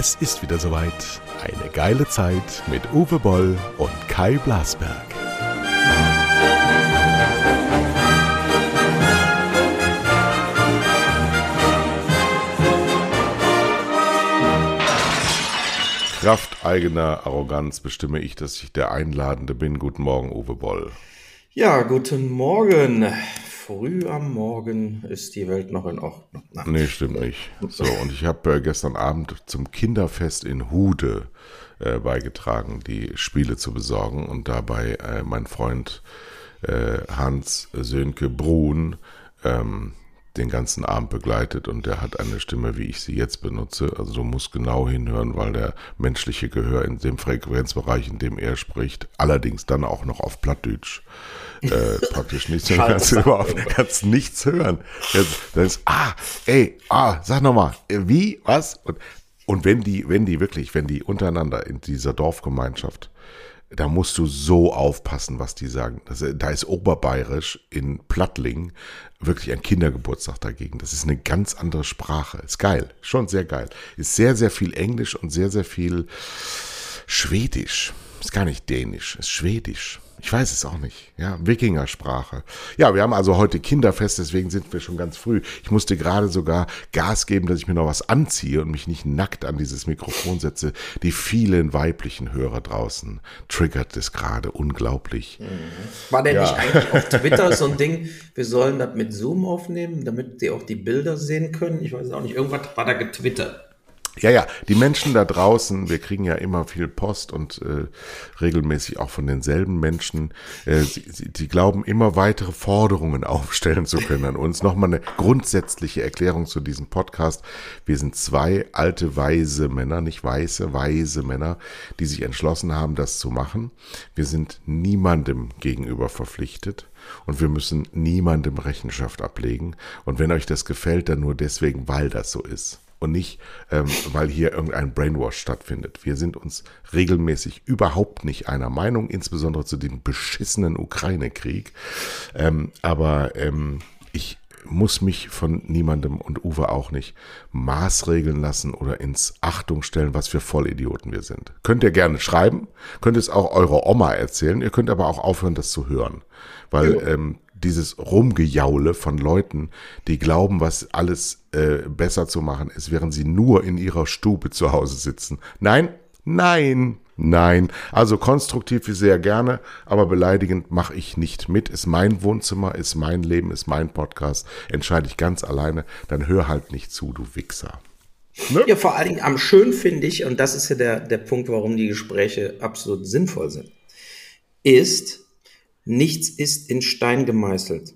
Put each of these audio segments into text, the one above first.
Es ist wieder soweit. Eine geile Zeit mit Uwe Boll und Kai Blasberg. Kraft eigener Arroganz bestimme ich, dass ich der Einladende bin. Guten Morgen, Uwe Boll. Ja, guten Morgen. Früh am Morgen ist die Welt noch in Ordnung. Nee, stimmt nicht. So, und ich habe äh, gestern Abend zum Kinderfest in Hude äh, beigetragen, die Spiele zu besorgen und dabei äh, mein Freund äh, Hans Sönke Brun ähm, den ganzen Abend begleitet und der hat eine Stimme, wie ich sie jetzt benutze. Also du musst genau hinhören, weil der menschliche Gehör in dem Frequenzbereich, in dem er spricht, allerdings dann auch noch auf Plattdeutsch äh, praktisch nichts hören. Kannst, überhaupt, kannst nichts hören. Jetzt, dann ist, ah, ey, ah, sag nochmal, wie, was? Und, und wenn die, wenn die wirklich, wenn die untereinander in dieser Dorfgemeinschaft da musst du so aufpassen, was die sagen. Das, da ist Oberbayerisch in Plattling wirklich ein Kindergeburtstag dagegen. Das ist eine ganz andere Sprache. Ist geil, schon sehr geil. Ist sehr, sehr viel Englisch und sehr, sehr viel Schwedisch. Ist gar nicht Dänisch, ist Schwedisch. Ich weiß es auch nicht. Ja, Wikingersprache. Ja, wir haben also heute Kinderfest, deswegen sind wir schon ganz früh. Ich musste gerade sogar Gas geben, dass ich mir noch was anziehe und mich nicht nackt an dieses Mikrofon setze. Die vielen weiblichen Hörer draußen triggert es gerade unglaublich. Mhm. War denn ja. nicht eigentlich auf Twitter so ein Ding, wir sollen das mit Zoom aufnehmen, damit die auch die Bilder sehen können? Ich weiß auch nicht. Irgendwas war da getwittert. Ja, ja, die Menschen da draußen, wir kriegen ja immer viel Post und äh, regelmäßig auch von denselben Menschen, äh, sie, sie, die glauben, immer weitere Forderungen aufstellen zu können an uns. Nochmal eine grundsätzliche Erklärung zu diesem Podcast. Wir sind zwei alte, weise Männer, nicht weiße, weise Männer, die sich entschlossen haben, das zu machen. Wir sind niemandem gegenüber verpflichtet und wir müssen niemandem Rechenschaft ablegen. Und wenn euch das gefällt, dann nur deswegen, weil das so ist und nicht, ähm, weil hier irgendein Brainwash stattfindet. Wir sind uns regelmäßig überhaupt nicht einer Meinung, insbesondere zu dem beschissenen Ukraine-Krieg. Ähm, aber ähm, ich muss mich von niemandem und Uwe auch nicht maßregeln lassen oder ins Achtung stellen, was für Vollidioten wir sind. Könnt ihr gerne schreiben, könnt es auch eurer Oma erzählen, ihr könnt aber auch aufhören, das zu hören. Weil ja. ähm, dieses Rumgejaule von Leuten, die glauben, was alles äh, besser zu machen ist, während sie nur in ihrer Stube zu Hause sitzen. Nein, nein, nein. Also konstruktiv wie sehr gerne, aber beleidigend mache ich nicht mit. Ist mein Wohnzimmer, ist mein Leben, ist mein Podcast. Entscheide ich ganz alleine. Dann hör halt nicht zu, du Wichser. Ne? Ja, vor allen Dingen am schön finde ich, und das ist ja der, der Punkt, warum die Gespräche absolut sinnvoll sind, ist, Nichts ist in Stein gemeißelt.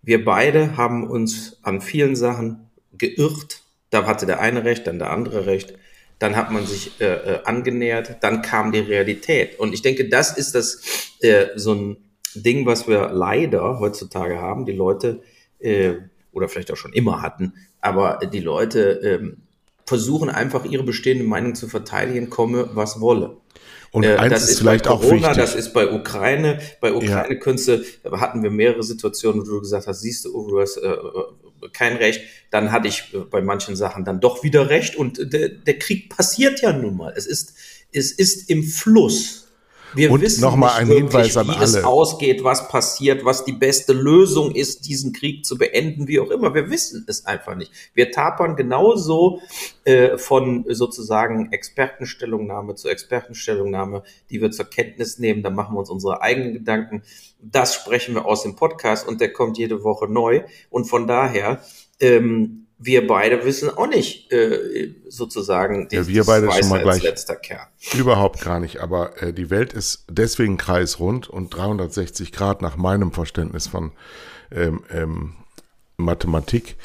Wir beide haben uns an vielen Sachen geirrt. Da hatte der eine recht, dann der andere recht. Dann hat man sich äh, äh, angenähert, dann kam die Realität. Und ich denke, das ist das äh, so ein Ding, was wir leider heutzutage haben. Die Leute äh, oder vielleicht auch schon immer hatten, aber die Leute äh, versuchen einfach ihre bestehende Meinung zu verteidigen, komme was wolle. Und äh, eins ist, ist vielleicht Corona, auch wichtig. Das ist bei Ukraine. Bei Ukraine ja. Künste hatten wir mehrere Situationen, wo du gesagt hast, siehst du, du hast äh, kein Recht. Dann hatte ich bei manchen Sachen dann doch wieder Recht. Und der, der Krieg passiert ja nun mal. Es ist, es ist im Fluss. Wir und wissen nochmal ein wirklich, Hinweis an wie alle. es ausgeht, was passiert, was die beste Lösung ist, diesen Krieg zu beenden, wie auch immer. Wir wissen es einfach nicht. Wir tapern genauso äh, von sozusagen Expertenstellungnahme zu Expertenstellungnahme, die wir zur Kenntnis nehmen. Da machen wir uns unsere eigenen Gedanken. Das sprechen wir aus dem Podcast und der kommt jede Woche neu. Und von daher ähm, wir beide wissen auch nicht äh, sozusagen ja, wir beide schon mal gleich letzter Kern. Überhaupt gar nicht, aber äh, die Welt ist deswegen kreisrund und 360 Grad nach meinem Verständnis von ähm, ähm, Mathematik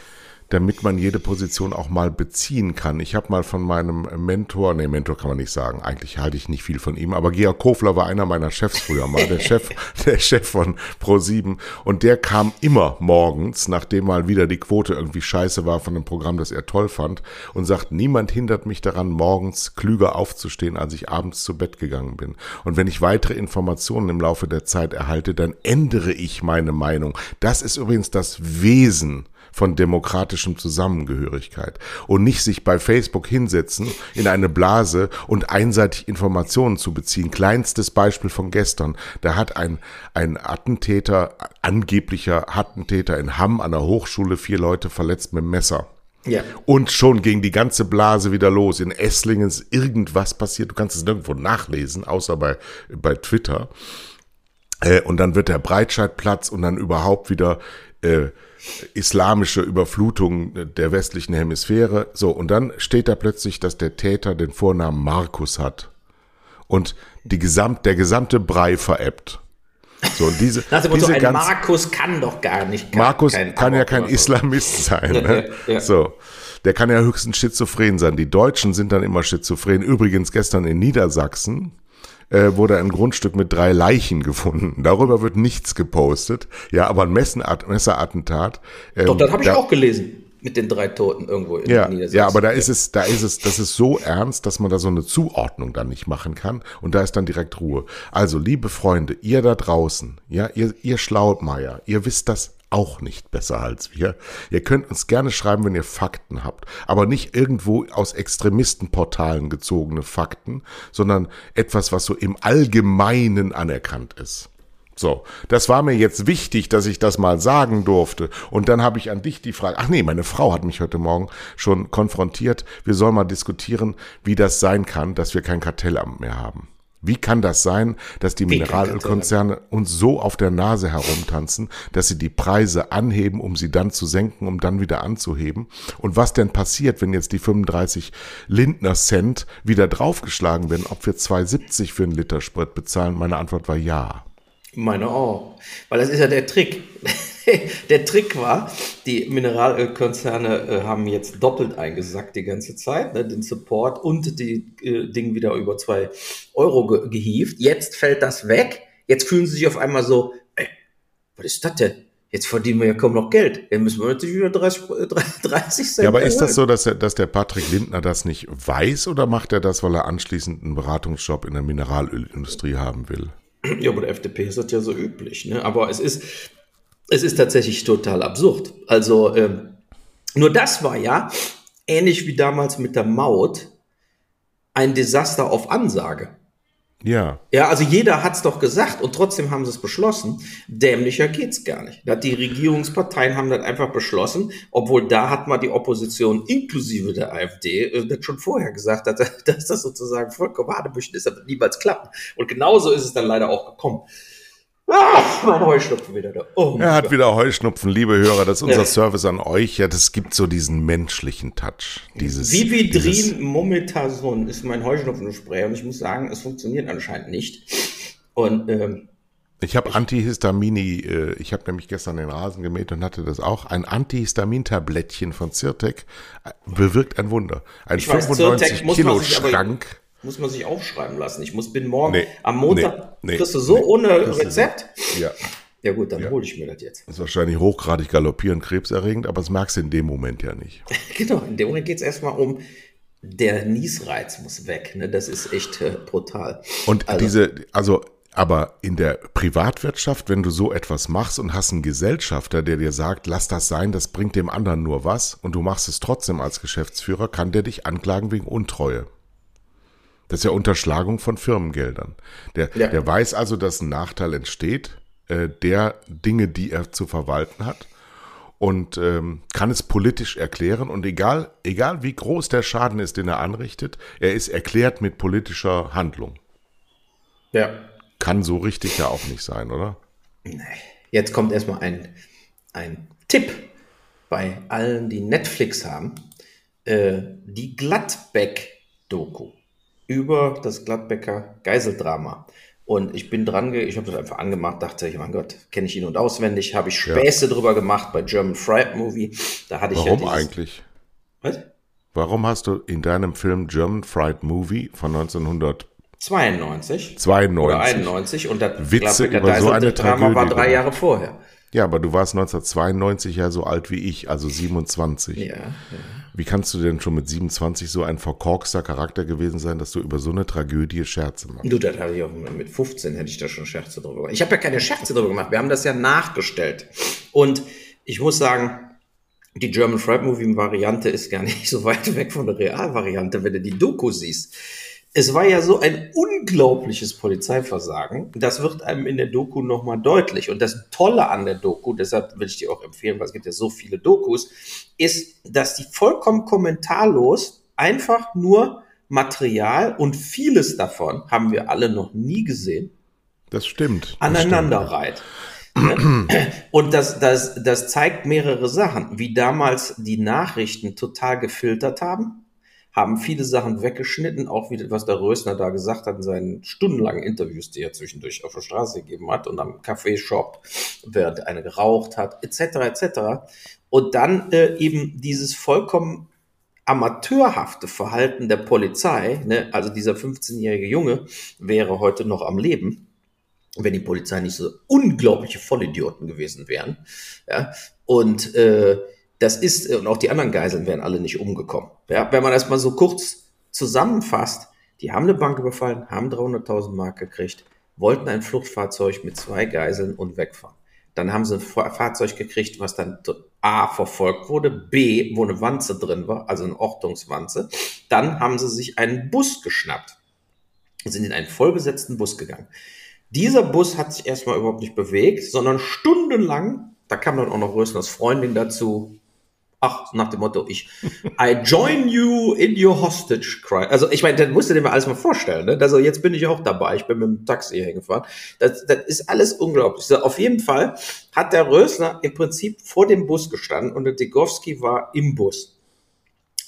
damit man jede Position auch mal beziehen kann. Ich habe mal von meinem Mentor, nee, Mentor kann man nicht sagen, eigentlich halte ich nicht viel von ihm, aber Georg Kofler war einer meiner Chefs früher mal, der Chef, der Chef von Pro7 und der kam immer morgens, nachdem mal wieder die Quote irgendwie scheiße war von einem Programm, das er toll fand und sagt, niemand hindert mich daran, morgens klüger aufzustehen, als ich abends zu Bett gegangen bin. Und wenn ich weitere Informationen im Laufe der Zeit erhalte, dann ändere ich meine Meinung. Das ist übrigens das Wesen von demokratischem Zusammengehörigkeit und nicht sich bei Facebook hinsetzen in eine Blase und einseitig Informationen zu beziehen. Kleinstes Beispiel von gestern. Da hat ein, ein Attentäter, angeblicher Attentäter in Hamm an der Hochschule vier Leute verletzt mit dem Messer. Ja. Und schon ging die ganze Blase wieder los. In Esslingen ist irgendwas passiert. Du kannst es nirgendwo nachlesen, außer bei, bei Twitter. Äh, und dann wird der Breitscheidplatz und dann überhaupt wieder äh, islamische Überflutung der westlichen Hemisphäre. So, und dann steht da plötzlich, dass der Täter den Vornamen Markus hat. Und die gesamt, der gesamte Brei veräppt. So, und diese, also diese so ein ganz, Markus kann doch gar nicht. Kann, Markus kann ja kein so. Islamist sein. Ne? Ja, ja. So. Der kann ja höchstens schizophren sein. Die Deutschen sind dann immer schizophren. Übrigens gestern in Niedersachsen äh, wurde ein Grundstück mit drei Leichen gefunden. Darüber wird nichts gepostet. Ja, aber ein Messerattentat. Ähm, Doch, das habe ich da, auch gelesen mit den drei Toten irgendwo in ja, Niedersachsen. Ja, aber da ist es, da ist es, das ist so ernst, dass man da so eine Zuordnung dann nicht machen kann und da ist dann direkt Ruhe. Also, liebe Freunde, ihr da draußen, ja, ihr, ihr Schlaumeier, ihr wisst das auch nicht besser als wir. Ihr könnt uns gerne schreiben, wenn ihr Fakten habt, aber nicht irgendwo aus Extremistenportalen gezogene Fakten, sondern etwas, was so im Allgemeinen anerkannt ist. So, das war mir jetzt wichtig, dass ich das mal sagen durfte. Und dann habe ich an dich die Frage, ach nee, meine Frau hat mich heute Morgen schon konfrontiert. Wir sollen mal diskutieren, wie das sein kann, dass wir kein Kartellamt mehr haben. Wie kann das sein, dass die Mineralölkonzerne uns so auf der Nase herumtanzen, dass sie die Preise anheben, um sie dann zu senken, um dann wieder anzuheben? Und was denn passiert, wenn jetzt die 35 Lindner Cent wieder draufgeschlagen werden, ob wir 2,70 für einen Liter Sprit bezahlen? Meine Antwort war ja. Meine auch. Weil das ist ja der Trick. der Trick war, die Mineralölkonzerne äh, haben jetzt doppelt eingesackt die ganze Zeit, ne, den Support und die äh, Dinge wieder über zwei Euro ge gehievt. Jetzt fällt das weg. Jetzt fühlen sie sich auf einmal so, ey, was ist das denn? Jetzt verdienen wir ja kaum noch Geld. Jetzt müssen wir natürlich wieder 30, 30 Cent. Ja, aber ist das so, dass, er, dass der Patrick Lindner das nicht weiß oder macht er das, weil er anschließend einen Beratungsjob in der Mineralölindustrie haben will? Ja, bei der FDP ist das ja so üblich. Ne? Aber es ist, es ist tatsächlich total absurd. Also, ähm, nur das war ja, ähnlich wie damals mit der Maut, ein Desaster auf Ansage. Ja. Ja, also jeder hat's doch gesagt und trotzdem haben sie es beschlossen. Dämlicher geht's gar nicht. Die Regierungsparteien haben das einfach beschlossen, obwohl da hat mal die Opposition inklusive der AfD äh, das schon vorher gesagt, dass, dass das sozusagen vollkommen Hanebüchen ist, dass das niemals klappt. Und genauso ist es dann leider auch gekommen. Ach, mein Heuschnupfen wieder da. Oh, er hat Gott. wieder Heuschnupfen, liebe Hörer. Das ist unser ja. Service an euch. Ja, das gibt so diesen menschlichen Touch. Dieses, Vividrin Mometason ist mein Heuschnupfenspray und ich muss sagen, es funktioniert anscheinend nicht. Und ähm, ich habe Antihistamini, äh, ich habe nämlich gestern den Rasen gemäht und hatte das auch. Ein Antihistamin-Tablettchen von Zyrtec äh, bewirkt ein Wunder. Ein 95 Kilo Schrank muss man sich aufschreiben lassen. Ich muss bin morgen nee, am Montag. Nee, kriegst du so nee, ohne Rezept? Ja. Ja gut, dann ja. hole ich mir das jetzt. Das ist wahrscheinlich hochgradig galoppierend krebserregend, aber das merkst du in dem Moment ja nicht. genau, in dem Moment geht es erstmal um, der Niesreiz muss weg. Ne? Das ist echt äh, brutal. Und also, diese, also aber in der Privatwirtschaft, wenn du so etwas machst und hast einen Gesellschafter, der dir sagt, lass das sein, das bringt dem anderen nur was, und du machst es trotzdem als Geschäftsführer, kann der dich anklagen wegen Untreue. Das ist ja Unterschlagung von Firmengeldern. Der, ja. der weiß also, dass ein Nachteil entsteht, äh, der Dinge, die er zu verwalten hat und ähm, kann es politisch erklären und egal, egal wie groß der Schaden ist, den er anrichtet, er ist erklärt mit politischer Handlung. Ja. Kann so richtig ja auch nicht sein, oder? Jetzt kommt erstmal ein, ein Tipp bei allen, die Netflix haben. Äh, die Gladbeck-Doku über das Gladbecker Geiseldrama. Und ich bin dran, ich habe das einfach angemacht, dachte ich, mein Gott, kenne ich ihn und auswendig, habe ich Späße ja. drüber gemacht bei German Fried Movie. Da hatte ich Warum ja dieses, eigentlich? Was? Warum hast du in deinem Film German Fried Movie von 1992 92 oder 91 und das Witze über so eine Tragödie war drei Jahre vorher. Ja, aber du warst 1992 ja so alt wie ich, also 27. Ja, ja. Wie kannst du denn schon mit 27 so ein verkorkster Charakter gewesen sein, dass du über so eine Tragödie Scherze machst? Du, das habe ich auch mit 15 hätte ich da schon Scherze drüber gemacht. Ich habe ja keine Scherze drüber gemacht. Wir haben das ja nachgestellt. Und ich muss sagen, die German Fried Movie Variante ist gar nicht so weit weg von der Realvariante, wenn du die Doku siehst. Es war ja so ein unglaubliches Polizeiversagen. Das wird einem in der Doku nochmal deutlich. Und das Tolle an der Doku, deshalb will ich dir auch empfehlen, weil es gibt ja so viele Dokus, ist, dass die vollkommen kommentarlos einfach nur Material und vieles davon haben wir alle noch nie gesehen. Das stimmt. Aneinander reiht. Und das, das, das zeigt mehrere Sachen, wie damals die Nachrichten total gefiltert haben, haben viele Sachen weggeschnitten, auch wie was der Rösner da gesagt hat in seinen stundenlangen Interviews, die er zwischendurch auf der Straße gegeben hat und am Kaffeeshop, während einer geraucht hat, etc. etc. Und dann äh, eben dieses vollkommen amateurhafte Verhalten der Polizei, ne, also dieser 15-jährige Junge wäre heute noch am Leben, wenn die Polizei nicht so unglaubliche Vollidioten gewesen wären. Ja, und äh, das ist, und auch die anderen Geiseln wären alle nicht umgekommen. Ja, wenn man das mal so kurz zusammenfasst, die haben eine Bank überfallen, haben 300.000 Mark gekriegt, wollten ein Fluchtfahrzeug mit zwei Geiseln und wegfahren. Dann haben sie ein Fahrzeug gekriegt, was dann A verfolgt wurde, B, wo eine Wanze drin war, also eine Ortungswanze. Dann haben sie sich einen Bus geschnappt und sind in einen vollbesetzten Bus gegangen. Dieser Bus hat sich erstmal überhaupt nicht bewegt, sondern stundenlang, da kam dann auch noch Rösners Freundin dazu, ach, nach dem Motto, ich, I join you in your hostage cry. Also, ich meine, das musst du dir mal alles mal vorstellen, ne? Also, jetzt bin ich auch dabei. Ich bin mit dem Taxi hingefahren. Das, das ist alles unglaublich. Also, auf jeden Fall hat der Rösner im Prinzip vor dem Bus gestanden und der Degowski war im Bus.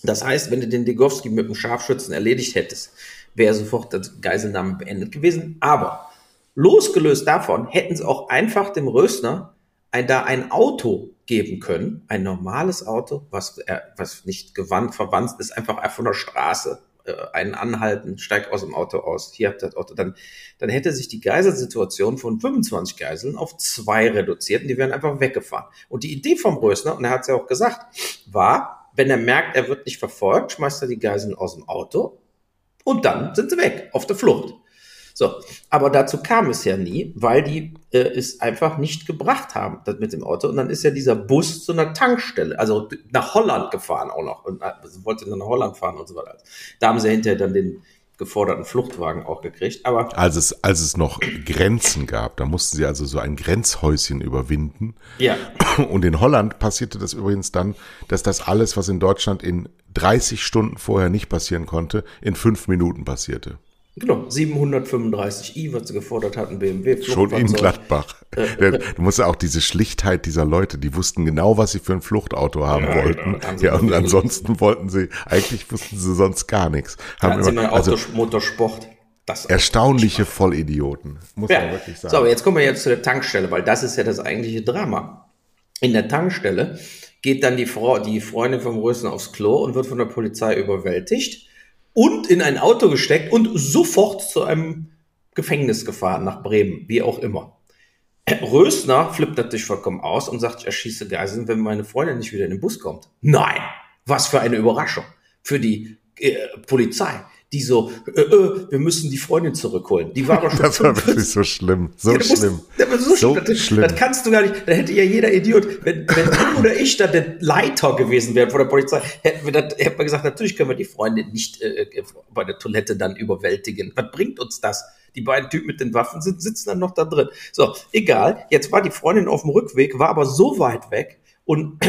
Das heißt, wenn du den Degowski mit dem Scharfschützen erledigt hättest, wäre sofort das Geiselnahme beendet gewesen. Aber Losgelöst davon hätten sie auch einfach dem Rösner ein, da ein Auto geben können, ein normales Auto, was, äh, was nicht gewandt, verwandt ist, einfach von der Straße äh, einen anhalten, steigt aus dem Auto aus, hier habt ihr das Auto, dann, dann hätte sich die Geiselsituation von 25 Geiseln auf zwei reduziert und die wären einfach weggefahren. Und die Idee vom Rösner, und er hat es ja auch gesagt, war, wenn er merkt, er wird nicht verfolgt, schmeißt er die Geiseln aus dem Auto und dann sind sie weg, auf der Flucht. So, aber dazu kam es ja nie, weil die äh, es einfach nicht gebracht haben, das mit dem Auto. Und dann ist ja dieser Bus zu einer Tankstelle, also nach Holland gefahren auch noch. Und also wollte dann nach Holland fahren und so weiter. Da haben sie hinterher dann den geforderten Fluchtwagen auch gekriegt. Aber als es, als es noch Grenzen gab, da mussten sie also so ein Grenzhäuschen überwinden. Ja. Und in Holland passierte das übrigens dann, dass das alles, was in Deutschland in 30 Stunden vorher nicht passieren konnte, in fünf Minuten passierte. Genau, 735i, was sie gefordert hatten, BMW. Schon in Gladbach. Äh, du musst ja auch diese Schlichtheit dieser Leute, die wussten genau, was sie für ein Fluchtauto haben ja, wollten. Genau, ja, und ansonsten wollten sie, eigentlich wussten sie sonst gar nichts. Haben immer, sie also, Motorsport. Das erstaunliche Vollidioten, muss ja. man wirklich sagen. So, aber jetzt kommen wir jetzt zu der Tankstelle, weil das ist ja das eigentliche Drama. In der Tankstelle geht dann die Frau, die Freundin vom Rösen aufs Klo und wird von der Polizei überwältigt und in ein Auto gesteckt und sofort zu einem Gefängnis gefahren nach Bremen, wie auch immer. Rösner flippt natürlich vollkommen aus und sagt, ich erschieße Geiseln, wenn meine Freundin nicht wieder in den Bus kommt. Nein, was für eine Überraschung für die äh, Polizei die so, äh, äh, wir müssen die Freundin zurückholen. Die war aber schon. Das war wirklich so schlimm. So ja, schlimm. Musst, so, so schlimm. schlimm. Das kannst du gar nicht. Da hätte ja jeder Idiot, wenn, wenn du oder ich da der Leiter gewesen wären von der Polizei, hätten wir, das, hätten wir gesagt, natürlich können wir die Freundin nicht äh, bei der Toilette dann überwältigen. Was bringt uns das? Die beiden Typen mit den Waffen sind, sitzen dann noch da drin. So, egal. Jetzt war die Freundin auf dem Rückweg, war aber so weit weg und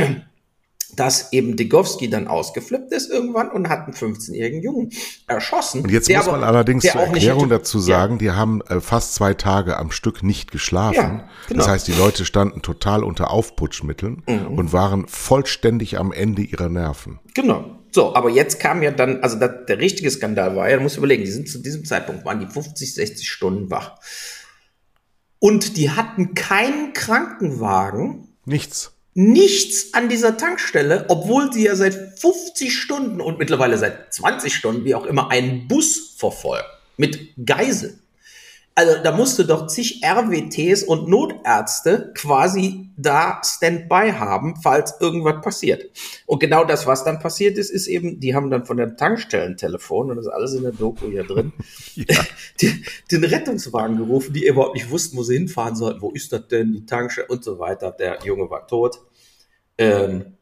dass eben Degowski dann ausgeflippt ist irgendwann und hat einen 15-jährigen Jungen erschossen. Und jetzt muss man aber, allerdings zur Erklärung dazu sagen, ja. die haben äh, fast zwei Tage am Stück nicht geschlafen. Ja, genau. Das heißt, die Leute standen total unter Aufputschmitteln mhm. und waren vollständig am Ende ihrer Nerven. Genau. So, aber jetzt kam ja dann, also das, der richtige Skandal war ja, du musst überlegen, die sind zu diesem Zeitpunkt, waren die 50, 60 Stunden wach. Und die hatten keinen Krankenwagen. Nichts nichts an dieser Tankstelle, obwohl sie ja seit 50 Stunden und mittlerweile seit 20 Stunden, wie auch immer, einen Bus verfolgen mit Geiseln. Also da musste doch zig RWTs und Notärzte quasi da Standby haben, falls irgendwas passiert. Und genau das, was dann passiert ist, ist eben, die haben dann von der Tankstellentelefon, und das ist alles in der Doku hier drin, ja. den, den Rettungswagen gerufen, die überhaupt nicht wussten, wo sie hinfahren sollten. Wo ist das denn, die Tankstelle und so weiter. Der Junge war tot. Ähm,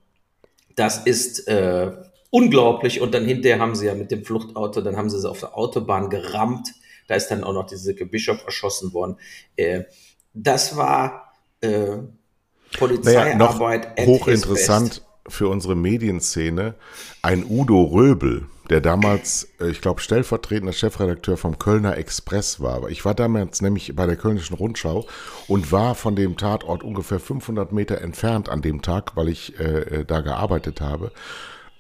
das ist äh, unglaublich. Und dann hinterher haben sie ja mit dem Fluchtauto, dann haben sie sie auf der Autobahn gerammt. Da ist dann auch noch diese Bischof erschossen worden. Äh, das war äh, Polizeiarbeit. Naja, hochinteressant für unsere Medienszene. Ein Udo Röbel, der damals, äh, ich glaube, stellvertretender Chefredakteur vom Kölner Express war. Ich war damals nämlich bei der Kölnischen Rundschau und war von dem Tatort ungefähr 500 Meter entfernt an dem Tag, weil ich äh, äh, da gearbeitet habe.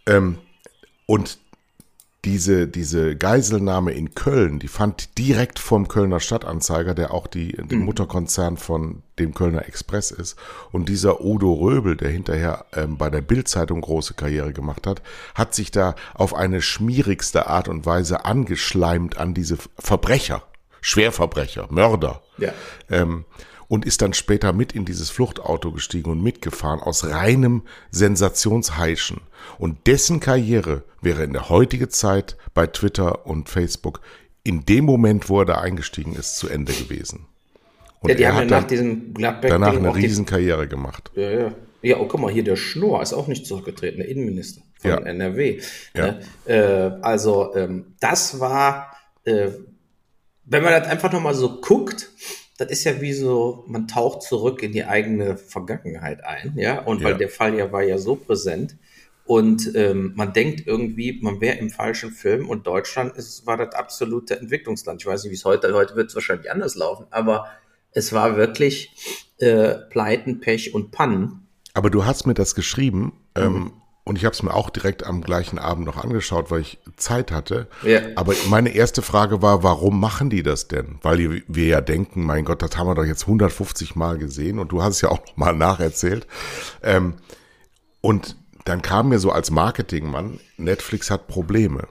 Ähm, und diese, diese Geiselnahme in Köln, die fand direkt vom Kölner Stadtanzeiger, der auch die, mhm. den Mutterkonzern von dem Kölner Express ist. Und dieser Udo Röbel, der hinterher ähm, bei der Bildzeitung große Karriere gemacht hat, hat sich da auf eine schmierigste Art und Weise angeschleimt an diese Verbrecher, Schwerverbrecher, Mörder. Ja. Ähm, und ist dann später mit in dieses Fluchtauto gestiegen und mitgefahren aus reinem Sensationsheischen. Und dessen Karriere wäre in der heutigen Zeit bei Twitter und Facebook in dem Moment, wo er da eingestiegen ist, zu Ende gewesen. Und ja, die haben ja nach diesem Gladbeck danach eine Riesenkarriere die, gemacht. Ja, ja. Ja, oh, guck mal, hier der Schnorr ist auch nicht zurückgetreten, der Innenminister von ja. NRW. Ja. Ne? Äh, also, ähm, das war, äh, wenn man das einfach nochmal so guckt, das ist ja wie so, man taucht zurück in die eigene Vergangenheit ein, ja. Und weil der Fall ja war ja so präsent. Und ähm, man denkt irgendwie, man wäre im falschen Film und Deutschland ist, war das absolute Entwicklungsland. Ich weiß nicht, wie es heute, heute wird es wahrscheinlich anders laufen, aber es war wirklich äh, Pleiten, Pech und Pannen. Aber du hast mir das geschrieben, ähm, mhm. ähm, und ich habe es mir auch direkt am gleichen Abend noch angeschaut, weil ich Zeit hatte. Ja. Aber meine erste Frage war, warum machen die das denn? Weil wir ja denken, mein Gott, das haben wir doch jetzt 150 Mal gesehen und du hast es ja auch noch mal nacherzählt. Ähm, und dann kam mir so als Marketingmann, Netflix hat Probleme.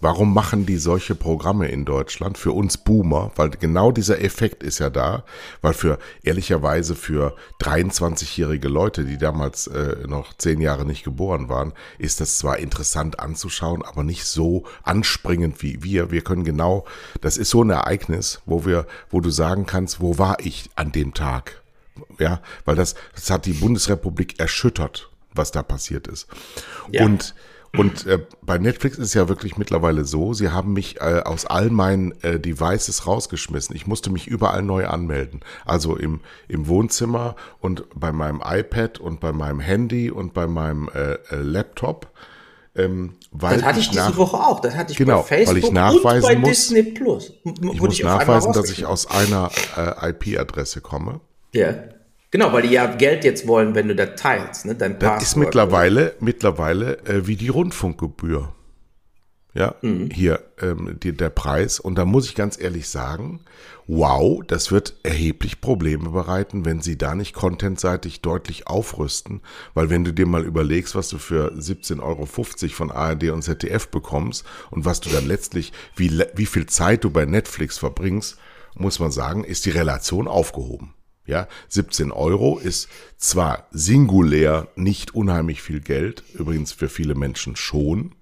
Warum machen die solche Programme in Deutschland für uns Boomer? Weil genau dieser Effekt ist ja da, weil für ehrlicherweise für 23-jährige Leute, die damals äh, noch zehn Jahre nicht geboren waren, ist das zwar interessant anzuschauen, aber nicht so anspringend wie wir. Wir können genau, das ist so ein Ereignis, wo wir, wo du sagen kannst, wo war ich an dem Tag? Ja, weil das, das hat die Bundesrepublik erschüttert, was da passiert ist. Ja. Und und äh, bei Netflix ist es ja wirklich mittlerweile so, sie haben mich äh, aus all meinen äh, Devices rausgeschmissen. Ich musste mich überall neu anmelden. Also im, im Wohnzimmer und bei meinem iPad und bei meinem Handy und bei meinem äh, äh, Laptop. Ähm, weil das hatte ich, ich diese Woche auch. Das hatte ich genau, bei Facebook weil ich nachweisen und bei muss, Disney Plus. Ich muss nachweisen, dass ich aus einer äh, IP-Adresse komme. Ja. Genau, weil die ja Geld jetzt wollen, wenn du das teilst, ne? Dein Passwort. Das ist mittlerweile, mittlerweile äh, wie die Rundfunkgebühr. Ja, mhm. hier ähm, die, der Preis. Und da muss ich ganz ehrlich sagen, wow, das wird erheblich Probleme bereiten, wenn sie da nicht contentseitig deutlich aufrüsten. Weil wenn du dir mal überlegst, was du für 17,50 Euro von ARD und ZDF bekommst und was du dann letztlich, wie, wie viel Zeit du bei Netflix verbringst, muss man sagen, ist die Relation aufgehoben. Ja, 17 Euro ist zwar singulär nicht unheimlich viel Geld, übrigens für viele Menschen schon,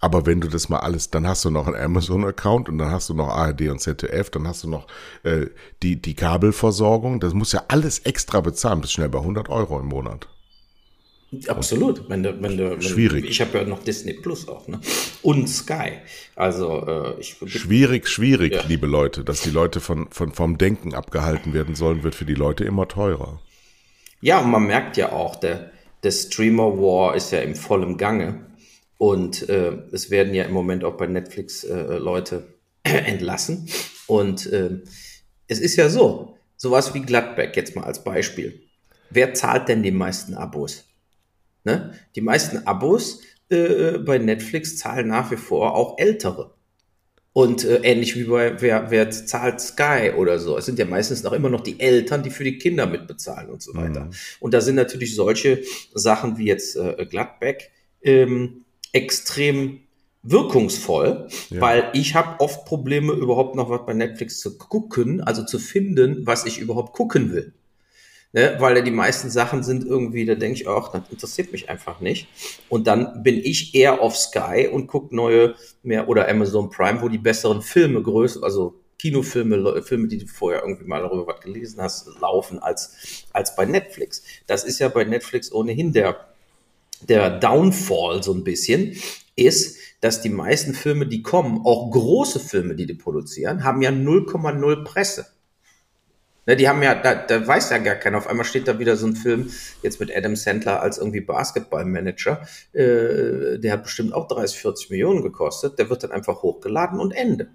aber wenn du das mal alles, dann hast du noch einen Amazon-Account und dann hast du noch ARD und ZDF, dann hast du noch äh, die, die Kabelversorgung, das muss ja alles extra bezahlen, bist schnell bei 100 Euro im Monat. Absolut. Wenn du, wenn du, wenn, schwierig. Ich habe ja noch Disney Plus auch, ne? Und Sky. Also äh, ich schwierig, schwierig, ja. liebe Leute, dass die Leute von, von vom Denken abgehalten werden sollen, wird für die Leute immer teurer. Ja, und man merkt ja auch, der, der Streamer War ist ja im vollen Gange und äh, es werden ja im Moment auch bei Netflix äh, Leute entlassen und äh, es ist ja so, sowas wie Gladbeck jetzt mal als Beispiel. Wer zahlt denn die meisten Abos? Ne? Die meisten Abos äh, bei Netflix zahlen nach wie vor auch ältere. Und äh, ähnlich wie bei wer, wer zahlt Sky oder so. Es sind ja meistens noch immer noch die Eltern, die für die Kinder mitbezahlen und so weiter. Mhm. Und da sind natürlich solche Sachen wie jetzt äh, Gladbeck ähm, extrem wirkungsvoll, ja. weil ich habe oft Probleme, überhaupt noch was bei Netflix zu gucken, also zu finden, was ich überhaupt gucken will ne? weil die meisten Sachen sind irgendwie, da denke ich auch, das interessiert mich einfach nicht. Und dann bin ich eher auf Sky und gucke neue mehr oder Amazon Prime, wo die besseren Filme größer, also Kinofilme, Filme, die du vorher irgendwie mal darüber was gelesen hast, laufen als, als bei Netflix. Das ist ja bei Netflix ohnehin der, der Downfall so ein bisschen, ist, dass die meisten Filme, die kommen, auch große Filme, die die produzieren, haben ja 0,0 Presse. Ne, die haben ja, da, da weiß ja gar keiner. Auf einmal steht da wieder so ein Film, jetzt mit Adam Sandler als irgendwie Basketballmanager. Äh, der hat bestimmt auch 30, 40 Millionen gekostet. Der wird dann einfach hochgeladen und Ende.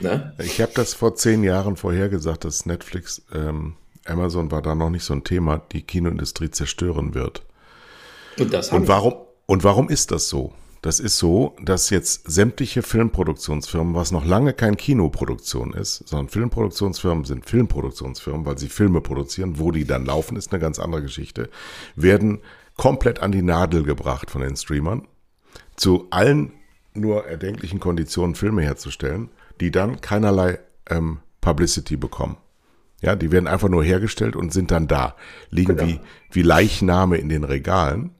Ne? Ich habe das vor zehn Jahren vorhergesagt, dass Netflix, ähm, Amazon war da noch nicht so ein Thema, die Kinoindustrie zerstören wird. Und, das und warum? Und warum ist das so? Das ist so, dass jetzt sämtliche Filmproduktionsfirmen, was noch lange kein Kinoproduktion ist, sondern Filmproduktionsfirmen sind Filmproduktionsfirmen, weil sie Filme produzieren, wo die dann laufen, ist eine ganz andere Geschichte, werden komplett an die Nadel gebracht von den Streamern, zu allen nur erdenklichen Konditionen Filme herzustellen, die dann keinerlei ähm, Publicity bekommen. Ja, die werden einfach nur hergestellt und sind dann da, liegen genau. wie, wie Leichname in den Regalen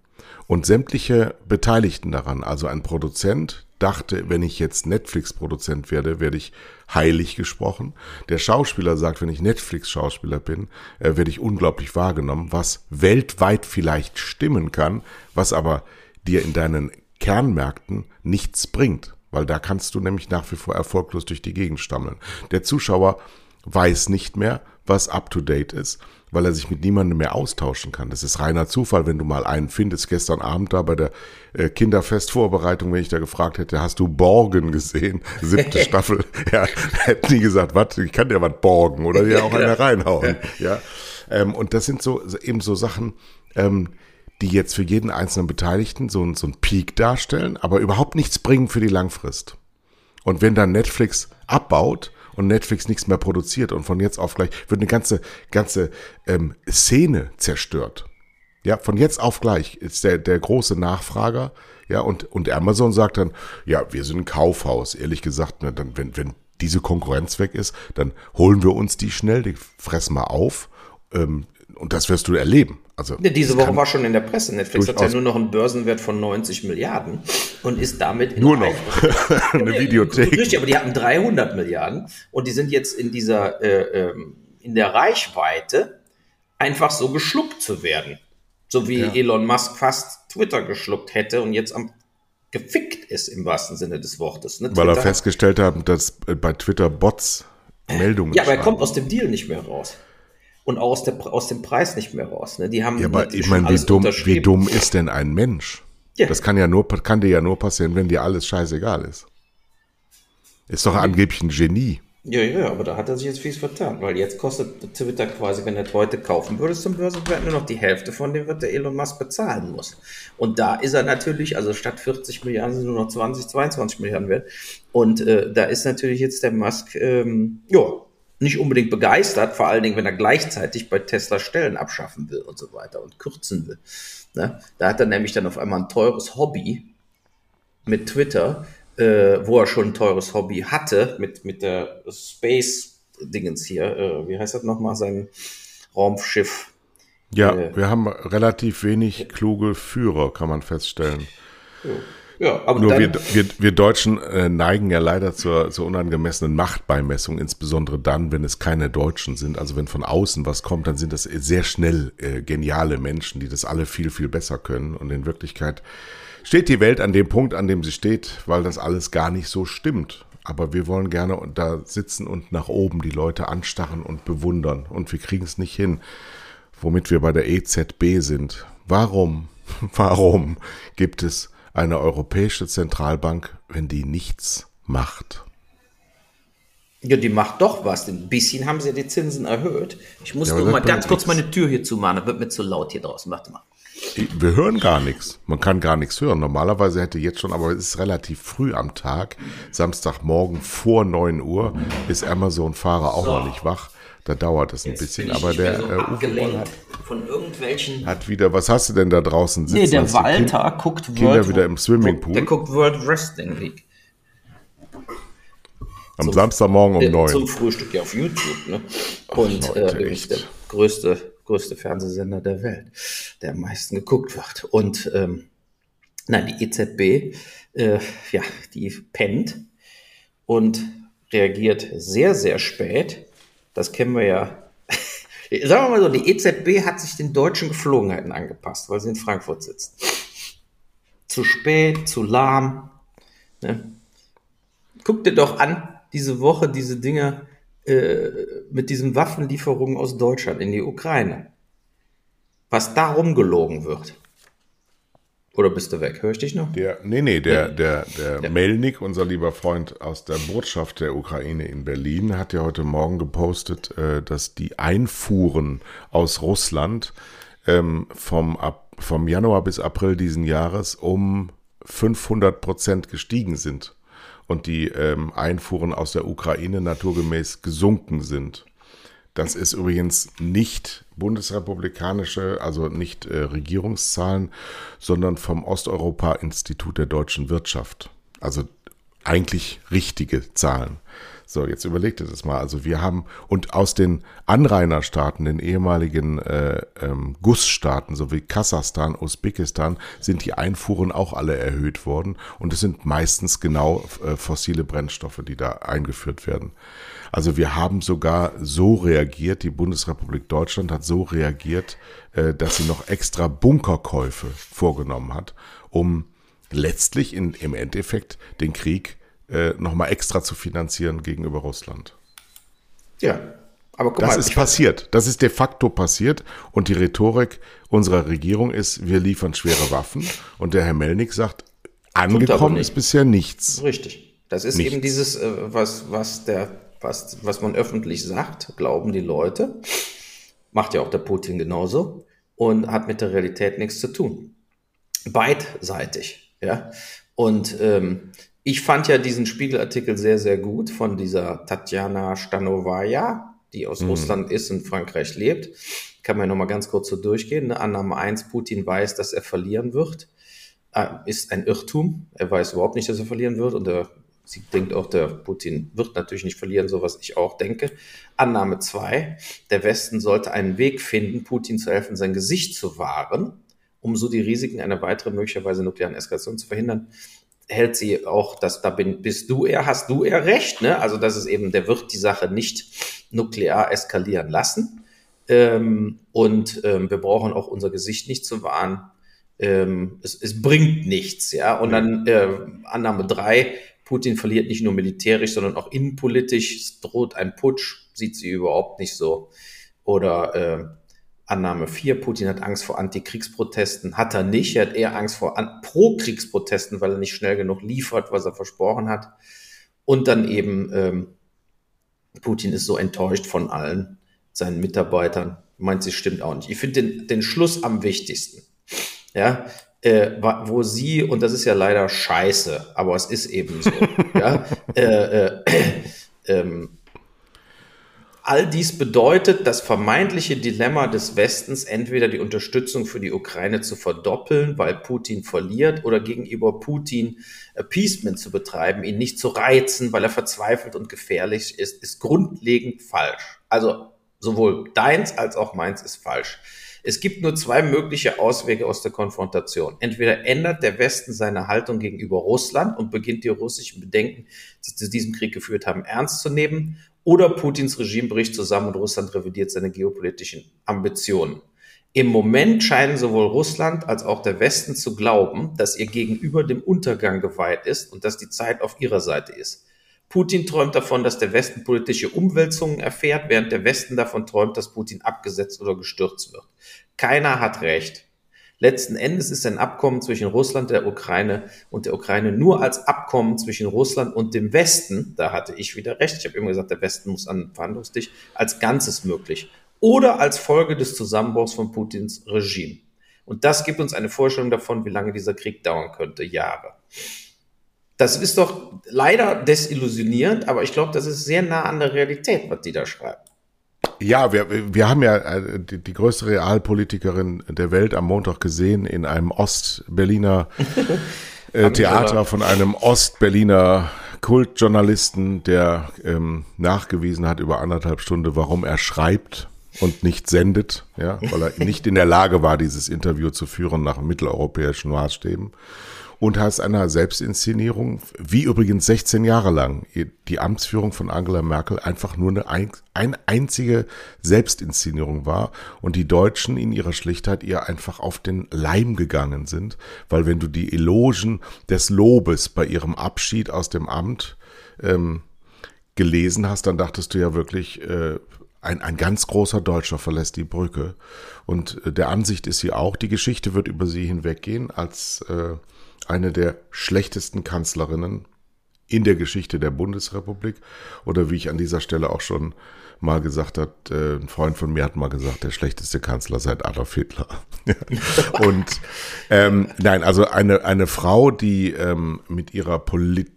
und sämtliche Beteiligten daran, also ein Produzent, dachte, wenn ich jetzt Netflix-Produzent werde, werde ich heilig gesprochen. Der Schauspieler sagt, wenn ich Netflix-Schauspieler bin, äh, werde ich unglaublich wahrgenommen, was weltweit vielleicht stimmen kann, was aber dir in deinen Kernmärkten nichts bringt, weil da kannst du nämlich nach wie vor erfolglos durch die Gegend stammeln. Der Zuschauer weiß nicht mehr, was up-to-date ist weil er sich mit niemandem mehr austauschen kann. Das ist reiner Zufall, wenn du mal einen findest. Gestern Abend da bei der äh, Kinderfestvorbereitung, wenn ich da gefragt hätte, hast du Borgen gesehen? Siebte Staffel. Ja, hätten die gesagt, was, ich kann dir was borgen oder dir auch eine reinhauen. Ja, ähm, und das sind so eben so Sachen, ähm, die jetzt für jeden einzelnen Beteiligten so, so einen Peak darstellen, aber überhaupt nichts bringen für die Langfrist. Und wenn dann Netflix abbaut, und Netflix nichts mehr produziert und von jetzt auf gleich wird eine ganze, ganze ähm, Szene zerstört. Ja, von jetzt auf gleich ist der, der große Nachfrager. Ja, und, und Amazon sagt dann, ja, wir sind ein Kaufhaus. Ehrlich gesagt, ne, dann, wenn, wenn diese Konkurrenz weg ist, dann holen wir uns die schnell, die fressen mal auf. Ähm, und das wirst du erleben. Also, ja, diese Woche war schon in der Presse. Netflix hat ja nur noch einen Börsenwert von 90 Milliarden und ist damit in nur noch eine Videothek. Richtig, aber die hatten 300 Milliarden und die sind jetzt in dieser äh, ähm, in der Reichweite einfach so geschluckt zu werden, so wie ja. Elon Musk fast Twitter geschluckt hätte und jetzt am gefickt ist im wahrsten Sinne des Wortes. Ne? Weil er festgestellt hat, dass bei Twitter Bots Meldungen. Ja, aber er kommt aus dem Deal nicht mehr raus und aus, der, aus dem Preis nicht mehr raus. Ne? Die haben ja, aber ich meine, wie dumm, wie dumm ist denn ein Mensch? Ja. Das kann ja nur, kann dir ja nur passieren, wenn dir alles scheißegal ist. Ist doch angeblich ein Genie. Ja, ja, aber da hat er sich jetzt fies vertan, weil jetzt kostet Twitter quasi, wenn er heute kaufen würde zum Börsenwert, nur noch die Hälfte von dem, was der Elon Musk bezahlen muss. Und da ist er natürlich, also statt 40 Milliarden sind nur noch 20, 22 Milliarden wert. Und äh, da ist natürlich jetzt der Musk, ähm, ja, nicht unbedingt begeistert, vor allen Dingen, wenn er gleichzeitig bei Tesla Stellen abschaffen will und so weiter und kürzen will. Ne? Da hat er nämlich dann auf einmal ein teures Hobby mit Twitter, äh, wo er schon ein teures Hobby hatte, mit, mit der Space-Dingens hier. Äh, wie heißt das nochmal? Sein Raumschiff. Ja, äh, wir haben relativ wenig kluge Führer, kann man feststellen. Ja. Ja, aber Nur wir, wir, wir Deutschen äh, neigen ja leider zur, zur unangemessenen Machtbeimessung, insbesondere dann, wenn es keine Deutschen sind. Also wenn von außen was kommt, dann sind das sehr schnell äh, geniale Menschen, die das alle viel, viel besser können. Und in Wirklichkeit steht die Welt an dem Punkt, an dem sie steht, weil das alles gar nicht so stimmt. Aber wir wollen gerne da sitzen und nach oben die Leute anstarren und bewundern. Und wir kriegen es nicht hin, womit wir bei der EZB sind. Warum, warum gibt es eine europäische Zentralbank, wenn die nichts macht? Ja, die macht doch was. Ein bisschen haben sie die Zinsen erhöht. Ich muss ja, nur mal ganz kurz meine Tür hier zumachen, da wird mir zu laut hier draußen. Warte mal. Wir hören gar nichts. Man kann gar nichts hören. Normalerweise hätte jetzt schon, aber es ist relativ früh am Tag, Samstagmorgen vor 9 Uhr, ist Amazon-Fahrer auch so. noch nicht wach. Da dauert es ein Jetzt bisschen, aber der so äh, Uwe hat, von irgendwelchen hat wieder. Was hast du denn da draußen sitzen? Nee, der Walter kind, guckt Kinder World, wieder im Swimmingpool. Der guckt World Wrestling League. Am zum, Samstagmorgen um neun. Zum Frühstück ja auf YouTube, ne? Und Ach, äh, ist der größte, größte Fernsehsender der Welt, der am meisten geguckt wird. Und ähm, nein, die EZB, äh, ja, die pennt und reagiert sehr, sehr spät das kennen wir ja. Sagen wir mal so, die EZB hat sich den deutschen Geflogenheiten angepasst, weil sie in Frankfurt sitzt. Zu spät, zu lahm. Ne? Guck dir doch an, diese Woche, diese Dinge äh, mit diesen Waffenlieferungen aus Deutschland in die Ukraine. Was da rumgelogen wird. Oder bist du weg? Hör ich dich noch? Der, nee, nee, der, der, der ja. Melnik, unser lieber Freund aus der Botschaft der Ukraine in Berlin, hat ja heute Morgen gepostet, äh, dass die Einfuhren aus Russland ähm, vom, ab, vom Januar bis April diesen Jahres um 500 Prozent gestiegen sind und die ähm, Einfuhren aus der Ukraine naturgemäß gesunken sind. Das ist übrigens nicht bundesrepublikanische, also nicht äh, Regierungszahlen, sondern vom Osteuropa-Institut der deutschen Wirtschaft. Also eigentlich richtige Zahlen. So, jetzt überlegt ihr das mal. Also wir haben, und aus den Anrainerstaaten, den ehemaligen äh, ähm, Gussstaaten, so wie Kasachstan, Usbekistan, sind die Einfuhren auch alle erhöht worden. Und es sind meistens genau äh, fossile Brennstoffe, die da eingeführt werden. Also wir haben sogar so reagiert, die Bundesrepublik Deutschland hat so reagiert, äh, dass sie noch extra Bunkerkäufe vorgenommen hat, um letztlich in, im Endeffekt den Krieg äh, nochmal extra zu finanzieren gegenüber Russland. Ja, aber guck das mal, ist passiert. Das ist de facto passiert. Und die Rhetorik unserer Regierung ist, wir liefern schwere Waffen. Und der Herr Melnik sagt, angekommen ist bisher nichts. Richtig. Das ist nichts. eben dieses, äh, was, was, der, was, was man öffentlich sagt, glauben die Leute. Macht ja auch der Putin genauso. Und hat mit der Realität nichts zu tun. Beidseitig. Ja. Und ähm, ich fand ja diesen Spiegelartikel sehr, sehr gut von dieser Tatjana Stanovaya, die aus mhm. Russland ist und Frankreich lebt. Kann man ja nochmal ganz kurz so durchgehen. Ne? Annahme 1, Putin weiß, dass er verlieren wird. Äh, ist ein Irrtum. Er weiß überhaupt nicht, dass er verlieren wird. Und er, sie denkt auch, der Putin wird natürlich nicht verlieren, so was ich auch denke. Annahme 2, der Westen sollte einen Weg finden, Putin zu helfen, sein Gesicht zu wahren, um so die Risiken einer weiteren möglicherweise nuklearen Eskalation zu verhindern hält sie auch, dass da bin, bist du eher, hast du eher recht, ne? Also das ist eben, der wird die Sache nicht nuklear eskalieren lassen. Ähm, und ähm, wir brauchen auch unser Gesicht nicht zu wahren. Ähm, es, es bringt nichts, ja. Und dann äh, Annahme drei: Putin verliert nicht nur militärisch, sondern auch innenpolitisch. Es droht ein Putsch, sieht sie überhaupt nicht so. Oder äh, Annahme 4, Putin hat Angst vor Antikriegsprotesten, hat er nicht. Er hat eher Angst vor Pro-Kriegsprotesten, weil er nicht schnell genug liefert, was er versprochen hat. Und dann eben, ähm, Putin ist so enttäuscht von allen seinen Mitarbeitern. Meint sie stimmt auch nicht. Ich finde den, den Schluss am wichtigsten. Ja, äh, wo sie, und das ist ja leider scheiße, aber es ist eben so, ja, äh, äh, ähm, All dies bedeutet, das vermeintliche Dilemma des Westens, entweder die Unterstützung für die Ukraine zu verdoppeln, weil Putin verliert, oder gegenüber Putin Appeasement zu betreiben, ihn nicht zu reizen, weil er verzweifelt und gefährlich ist, ist grundlegend falsch. Also sowohl deins als auch meins ist falsch. Es gibt nur zwei mögliche Auswege aus der Konfrontation. Entweder ändert der Westen seine Haltung gegenüber Russland und beginnt die russischen Bedenken, die zu diesem Krieg geführt haben, ernst zu nehmen, oder Putins Regime bricht zusammen und Russland revidiert seine geopolitischen Ambitionen. Im Moment scheinen sowohl Russland als auch der Westen zu glauben, dass ihr Gegenüber dem Untergang geweiht ist und dass die Zeit auf ihrer Seite ist. Putin träumt davon, dass der Westen politische Umwälzungen erfährt, während der Westen davon träumt, dass Putin abgesetzt oder gestürzt wird. Keiner hat recht. Letzten Endes ist ein Abkommen zwischen Russland, der Ukraine und der Ukraine nur als Abkommen zwischen Russland und dem Westen, da hatte ich wieder recht, ich habe immer gesagt, der Westen muss an den Verhandlungstisch, als Ganzes möglich. Oder als Folge des Zusammenbruchs von Putins Regime. Und das gibt uns eine Vorstellung davon, wie lange dieser Krieg dauern könnte. Jahre. Das ist doch leider desillusionierend, aber ich glaube, das ist sehr nah an der Realität, was die da schreiben. Ja, wir, wir haben ja äh, die, die größte Realpolitikerin der Welt am Montag gesehen in einem Ost-Berliner äh, Theater von einem Ost-Berliner Kultjournalisten, der ähm, nachgewiesen hat über anderthalb Stunden, warum er schreibt und nicht sendet, ja, weil er nicht in der Lage war, dieses Interview zu führen nach mitteleuropäischen Maßstäben. Und hast einer Selbstinszenierung, wie übrigens 16 Jahre lang die Amtsführung von Angela Merkel einfach nur eine, ein, eine einzige Selbstinszenierung war und die Deutschen in ihrer Schlichtheit ihr einfach auf den Leim gegangen sind, weil wenn du die Elogen des Lobes bei ihrem Abschied aus dem Amt ähm, gelesen hast, dann dachtest du ja wirklich, äh, ein, ein ganz großer Deutscher verlässt die Brücke. Und äh, der Ansicht ist sie auch, die Geschichte wird über sie hinweggehen als äh, eine der schlechtesten Kanzlerinnen in der Geschichte der Bundesrepublik. Oder wie ich an dieser Stelle auch schon mal gesagt hat, äh, ein Freund von mir hat mal gesagt, der schlechteste Kanzler seit Adolf Hitler. und ähm, nein, also eine, eine Frau, die ähm, mit ihrer Politik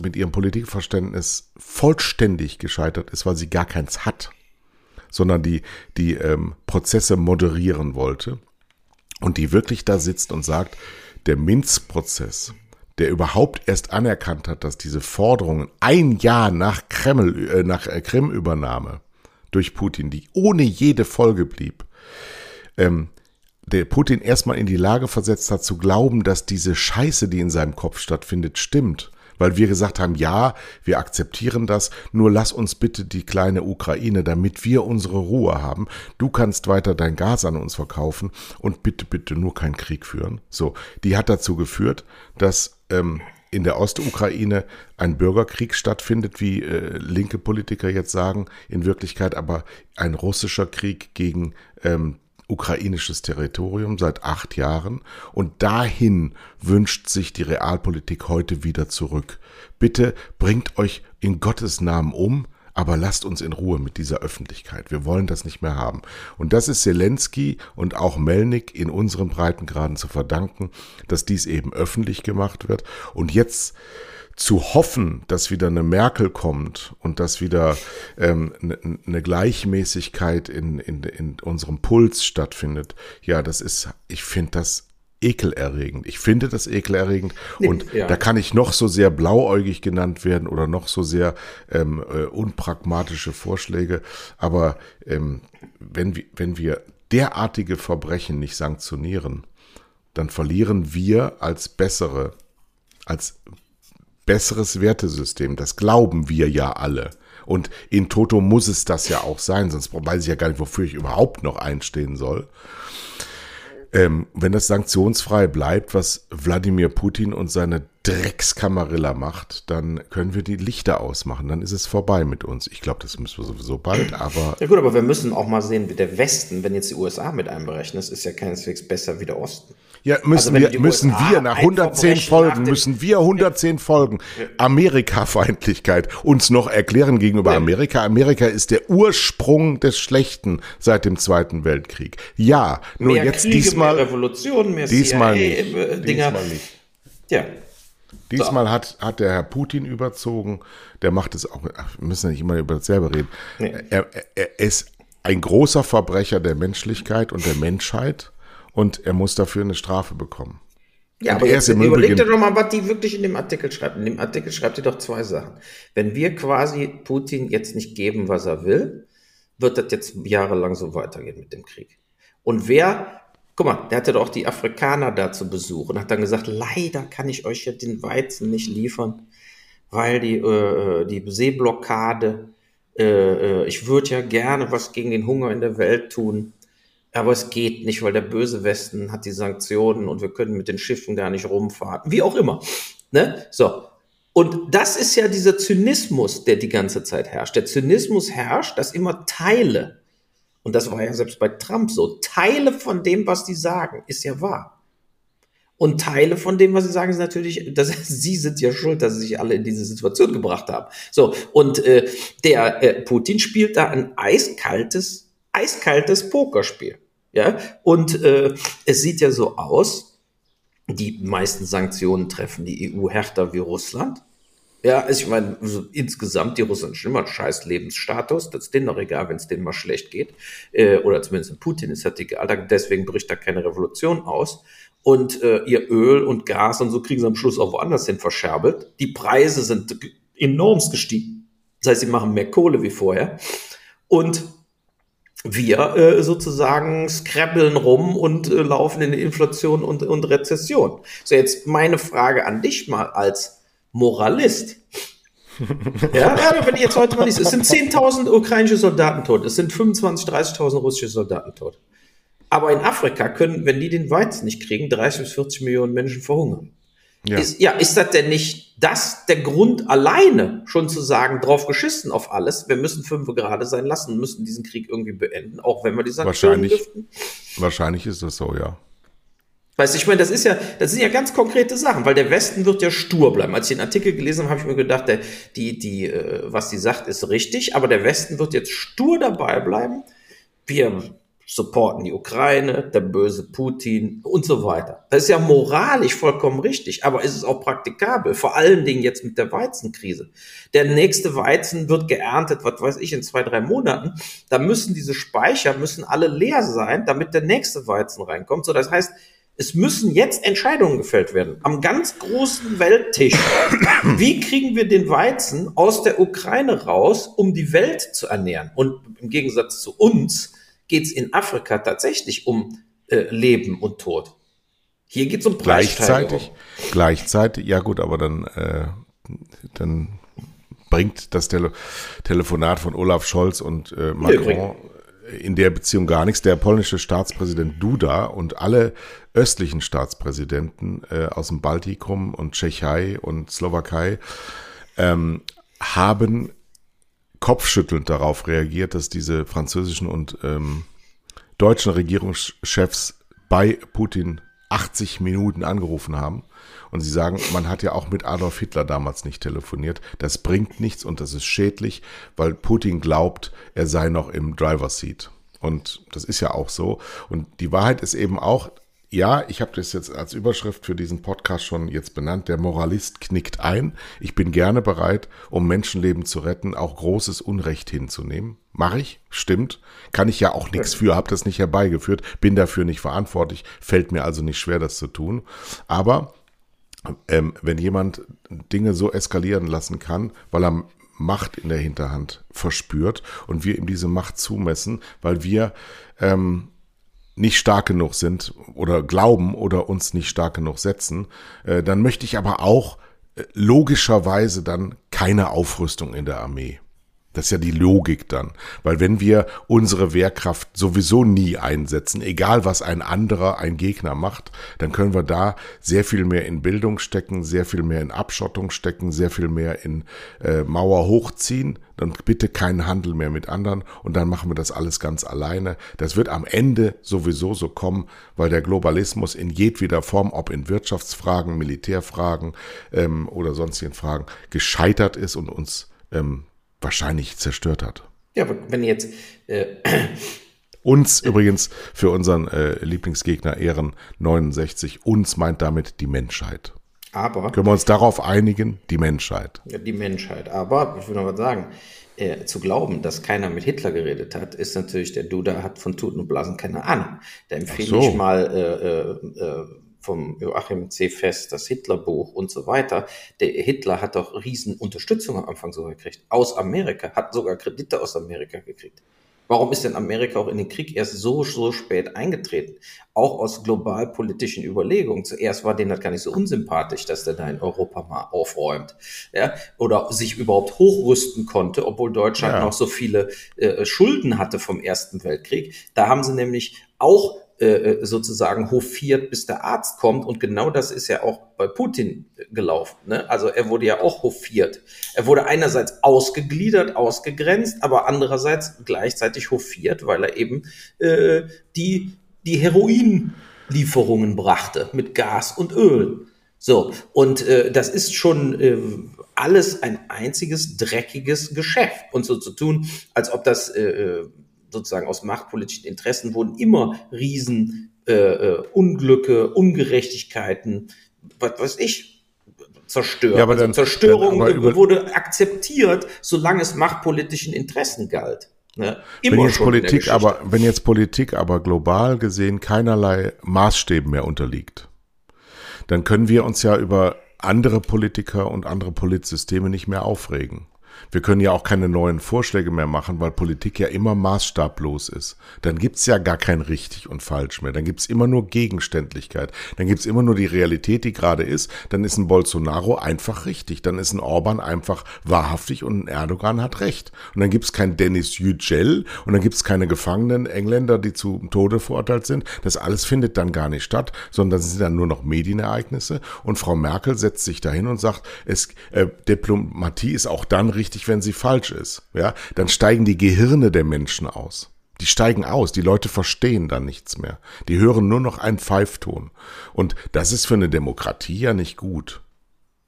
mit ihrem Politikverständnis vollständig gescheitert ist, weil sie gar keins hat, sondern die, die ähm, Prozesse moderieren wollte und die wirklich da sitzt und sagt, der Minz-Prozess, der überhaupt erst anerkannt hat, dass diese Forderungen ein Jahr nach Kreml, äh, nach äh, Krim-Übernahme durch Putin, die ohne jede Folge blieb, ähm, der Putin erstmal in die Lage versetzt hat zu glauben, dass diese Scheiße, die in seinem Kopf stattfindet, stimmt weil wir gesagt haben, ja, wir akzeptieren das, nur lass uns bitte die kleine Ukraine, damit wir unsere Ruhe haben. Du kannst weiter dein Gas an uns verkaufen und bitte, bitte nur keinen Krieg führen. So, die hat dazu geführt, dass ähm, in der Ostukraine ein Bürgerkrieg stattfindet, wie äh, linke Politiker jetzt sagen, in Wirklichkeit aber ein russischer Krieg gegen ähm, ukrainisches Territorium seit acht Jahren und dahin wünscht sich die Realpolitik heute wieder zurück. Bitte bringt euch in Gottes Namen um, aber lasst uns in Ruhe mit dieser Öffentlichkeit. Wir wollen das nicht mehr haben. Und das ist Zelensky und auch Melnik in unseren Breitengraden zu verdanken, dass dies eben öffentlich gemacht wird. Und jetzt zu hoffen, dass wieder eine Merkel kommt und dass wieder ähm, eine, eine Gleichmäßigkeit in, in, in unserem Puls stattfindet, ja, das ist, ich finde das ekelerregend. Ich finde das ekelerregend und ja. da kann ich noch so sehr blauäugig genannt werden oder noch so sehr ähm, äh, unpragmatische Vorschläge, aber ähm, wenn, wir, wenn wir derartige Verbrechen nicht sanktionieren, dann verlieren wir als bessere, als besseres Wertesystem. Das glauben wir ja alle. Und in Toto muss es das ja auch sein, sonst weiß ich ja gar nicht, wofür ich überhaupt noch einstehen soll. Ähm, wenn das sanktionsfrei bleibt, was Wladimir Putin und seine Dreckskamarilla macht, dann können wir die Lichter ausmachen. Dann ist es vorbei mit uns. Ich glaube, das müssen wir sowieso bald, aber. Ja gut, aber wir müssen auch mal sehen, wie der Westen, wenn jetzt die USA mit einberechnet, ist ja keineswegs besser wie der Osten. Ja, müssen also wir, müssen wir nach 110 Folgen, müssen wir 110 Folgen Amerika-Feindlichkeit uns noch erklären gegenüber ja. Amerika. Amerika ist der Ursprung des Schlechten seit dem Zweiten Weltkrieg. Ja, nur mehr jetzt Kriege, diesmal. Mehr Revolution, mehr diesmal CIA, nicht. Äh. Diesmal nicht. Ja. Diesmal so. hat, hat der Herr Putin überzogen. Der macht es auch. Ach, wir müssen ja nicht immer über dasselbe reden. Nee. Er, er, er ist ein großer Verbrecher der Menschlichkeit und der Menschheit und er muss dafür eine Strafe bekommen. Ja, und aber jetzt überleg dir doch mal, was die wirklich in dem Artikel schreibt. In dem Artikel schreibt sie doch zwei Sachen. Wenn wir quasi Putin jetzt nicht geben, was er will, wird das jetzt jahrelang so weitergehen mit dem Krieg. Und wer, guck mal, der hatte doch die Afrikaner da zu Besuch und hat dann gesagt, leider kann ich euch jetzt den Weizen nicht liefern, weil die, äh, die Seeblockade, äh, äh ich würde ja gerne was gegen den Hunger in der Welt tun aber es geht nicht, weil der böse Westen hat die Sanktionen und wir können mit den Schiffen gar nicht rumfahren. Wie auch immer. Ne? So. Und das ist ja dieser Zynismus, der die ganze Zeit herrscht. Der Zynismus herrscht, dass immer Teile, und das war ja selbst bei Trump so, Teile von dem, was die sagen, ist ja wahr. Und Teile von dem, was sie sagen, ist natürlich, dass sie sind ja schuld, dass sie sich alle in diese Situation gebracht haben. So, und äh, der äh, Putin spielt da ein eiskaltes eiskaltes Pokerspiel. Ja, und äh, es sieht ja so aus, die meisten Sanktionen treffen die EU härter wie Russland. Ja, also ich meine, also insgesamt, die Russen haben immer einen scheiß Lebensstatus. Das ist denen doch egal, wenn es denen mal schlecht geht. Äh, oder zumindest in Putin ist das egal. Deswegen bricht da keine Revolution aus. Und äh, ihr Öl und Gas und so kriegen sie am Schluss auch woanders hin verscherbelt. Die Preise sind enormst gestiegen. Das heißt, sie machen mehr Kohle wie vorher. Und wir äh, sozusagen scrabbeln rum und äh, laufen in Inflation und, und Rezession. So, jetzt meine Frage an dich mal als Moralist. ja, ja, wenn ich jetzt heute mal liest, es sind 10.000 ukrainische Soldaten tot, es sind 25.000, 30.000 russische Soldaten tot. Aber in Afrika können, wenn die den Weizen nicht kriegen, 30 bis 40 Millionen Menschen verhungern. Ja. Ist, ja, ist das denn nicht das der Grund alleine, schon zu sagen, drauf geschissen auf alles, wir müssen fünf gerade sein lassen, müssen diesen Krieg irgendwie beenden, auch wenn wir die Sanktionen wahrscheinlich, dürften? Wahrscheinlich ist das so, ja. Weißt du, ich meine, das ist ja, das sind ja ganz konkrete Sachen, weil der Westen wird ja stur bleiben. Als ich den Artikel gelesen habe, habe ich mir gedacht, der, die, die, äh, was die sagt, ist richtig, aber der Westen wird jetzt stur dabei bleiben. Wir supporten die Ukraine, der böse Putin und so weiter. Das ist ja moralisch vollkommen richtig, aber ist es auch praktikabel, vor allen Dingen jetzt mit der Weizenkrise. Der nächste Weizen wird geerntet, was weiß ich, in zwei, drei Monaten. Da müssen diese Speicher, müssen alle leer sein, damit der nächste Weizen reinkommt. So, das heißt, es müssen jetzt Entscheidungen gefällt werden. Am ganz großen Welttisch. Wie kriegen wir den Weizen aus der Ukraine raus, um die Welt zu ernähren? Und im Gegensatz zu uns, geht es in Afrika tatsächlich um äh, Leben und Tod. Hier geht es um Gleichzeitig, gleichzeitig, ja gut, aber dann, äh, dann bringt das Tele Telefonat von Olaf Scholz und äh, Macron in der Beziehung gar nichts. Der polnische Staatspräsident Duda und alle östlichen Staatspräsidenten äh, aus dem Baltikum und Tschechei und Slowakei ähm, haben kopfschüttelnd darauf reagiert, dass diese französischen und ähm, deutschen Regierungschefs bei Putin 80 Minuten angerufen haben. Und sie sagen, man hat ja auch mit Adolf Hitler damals nicht telefoniert. Das bringt nichts und das ist schädlich, weil Putin glaubt, er sei noch im Driver Seat. Und das ist ja auch so. Und die Wahrheit ist eben auch, ja, ich habe das jetzt als Überschrift für diesen Podcast schon jetzt benannt. Der Moralist knickt ein. Ich bin gerne bereit, um Menschenleben zu retten, auch großes Unrecht hinzunehmen. Mache ich, stimmt. Kann ich ja auch nichts für, habe das nicht herbeigeführt, bin dafür nicht verantwortlich, fällt mir also nicht schwer, das zu tun. Aber ähm, wenn jemand Dinge so eskalieren lassen kann, weil er Macht in der Hinterhand verspürt und wir ihm diese Macht zumessen, weil wir ähm, nicht stark genug sind oder glauben oder uns nicht stark genug setzen, äh, dann möchte ich aber auch äh, logischerweise dann keine Aufrüstung in der Armee. Das ist ja die Logik dann. Weil wenn wir unsere Wehrkraft sowieso nie einsetzen, egal was ein anderer, ein Gegner macht, dann können wir da sehr viel mehr in Bildung stecken, sehr viel mehr in Abschottung stecken, sehr viel mehr in äh, Mauer hochziehen. Dann bitte keinen Handel mehr mit anderen und dann machen wir das alles ganz alleine. Das wird am Ende sowieso so kommen, weil der Globalismus in jedweder Form, ob in Wirtschaftsfragen, Militärfragen ähm, oder sonstigen Fragen, gescheitert ist und uns ähm, wahrscheinlich zerstört hat. Ja, aber wenn jetzt äh, uns übrigens für unseren äh, Lieblingsgegner Ehren 69, uns meint damit die Menschheit. Aber können wir uns darauf einigen, die Menschheit. Ja, die Menschheit. Aber ich will noch was sagen. Äh, zu glauben, dass keiner mit Hitler geredet hat, ist natürlich, der Duda hat von Tuten und Blasen keine Ahnung. Da empfehle so. ich mal äh, äh, äh vom Joachim C. Fest, das Hitlerbuch und so weiter. Der Hitler hat doch riesen Unterstützung am Anfang sogar gekriegt. Aus Amerika, hat sogar Kredite aus Amerika gekriegt. Warum ist denn Amerika auch in den Krieg erst so, so spät eingetreten? Auch aus globalpolitischen Überlegungen. Zuerst war denen das gar nicht so unsympathisch, dass der da in Europa mal aufräumt. Ja? Oder sich überhaupt hochrüsten konnte, obwohl Deutschland ja. noch so viele äh, Schulden hatte vom Ersten Weltkrieg. Da haben sie nämlich auch äh, sozusagen hofiert, bis der Arzt kommt. Und genau das ist ja auch bei Putin gelaufen. Ne? Also er wurde ja auch hofiert. Er wurde einerseits ausgegliedert, ausgegrenzt, aber andererseits gleichzeitig hofiert, weil er eben äh, die, die Heroinlieferungen brachte mit Gas und Öl. So, und äh, das ist schon äh, alles ein einziges dreckiges Geschäft. Und so zu tun, als ob das äh, äh sozusagen aus machtpolitischen Interessen wurden immer Riesen äh, äh, Unglücke, Ungerechtigkeiten, was weiß ich, zerstört. Ja, aber also dann, Zerstörung dann aber wurde akzeptiert, solange es machtpolitischen Interessen galt. Ne? Immer wenn jetzt Politik aber, wenn jetzt Politik aber global gesehen keinerlei Maßstäben mehr unterliegt, dann können wir uns ja über andere Politiker und andere Politsysteme nicht mehr aufregen. Wir können ja auch keine neuen Vorschläge mehr machen, weil Politik ja immer maßstablos ist. Dann gibt's ja gar kein richtig und falsch mehr. Dann gibt's immer nur Gegenständlichkeit. Dann gibt's immer nur die Realität, die gerade ist. Dann ist ein Bolsonaro einfach richtig. Dann ist ein Orban einfach wahrhaftig und ein Erdogan hat recht. Und dann gibt's kein Dennis Yücel und dann gibt's keine Gefangenen Engländer, die zum Tode verurteilt sind. Das alles findet dann gar nicht statt, sondern es sind dann nur noch Medienereignisse. Und Frau Merkel setzt sich dahin und sagt, es, äh, Diplomatie ist auch dann richtig, wenn sie falsch ist. Ja, dann steigen die Gehirne der Menschen aus. Die steigen aus, die Leute verstehen dann nichts mehr. Die hören nur noch einen Pfeifton. Und das ist für eine Demokratie ja nicht gut.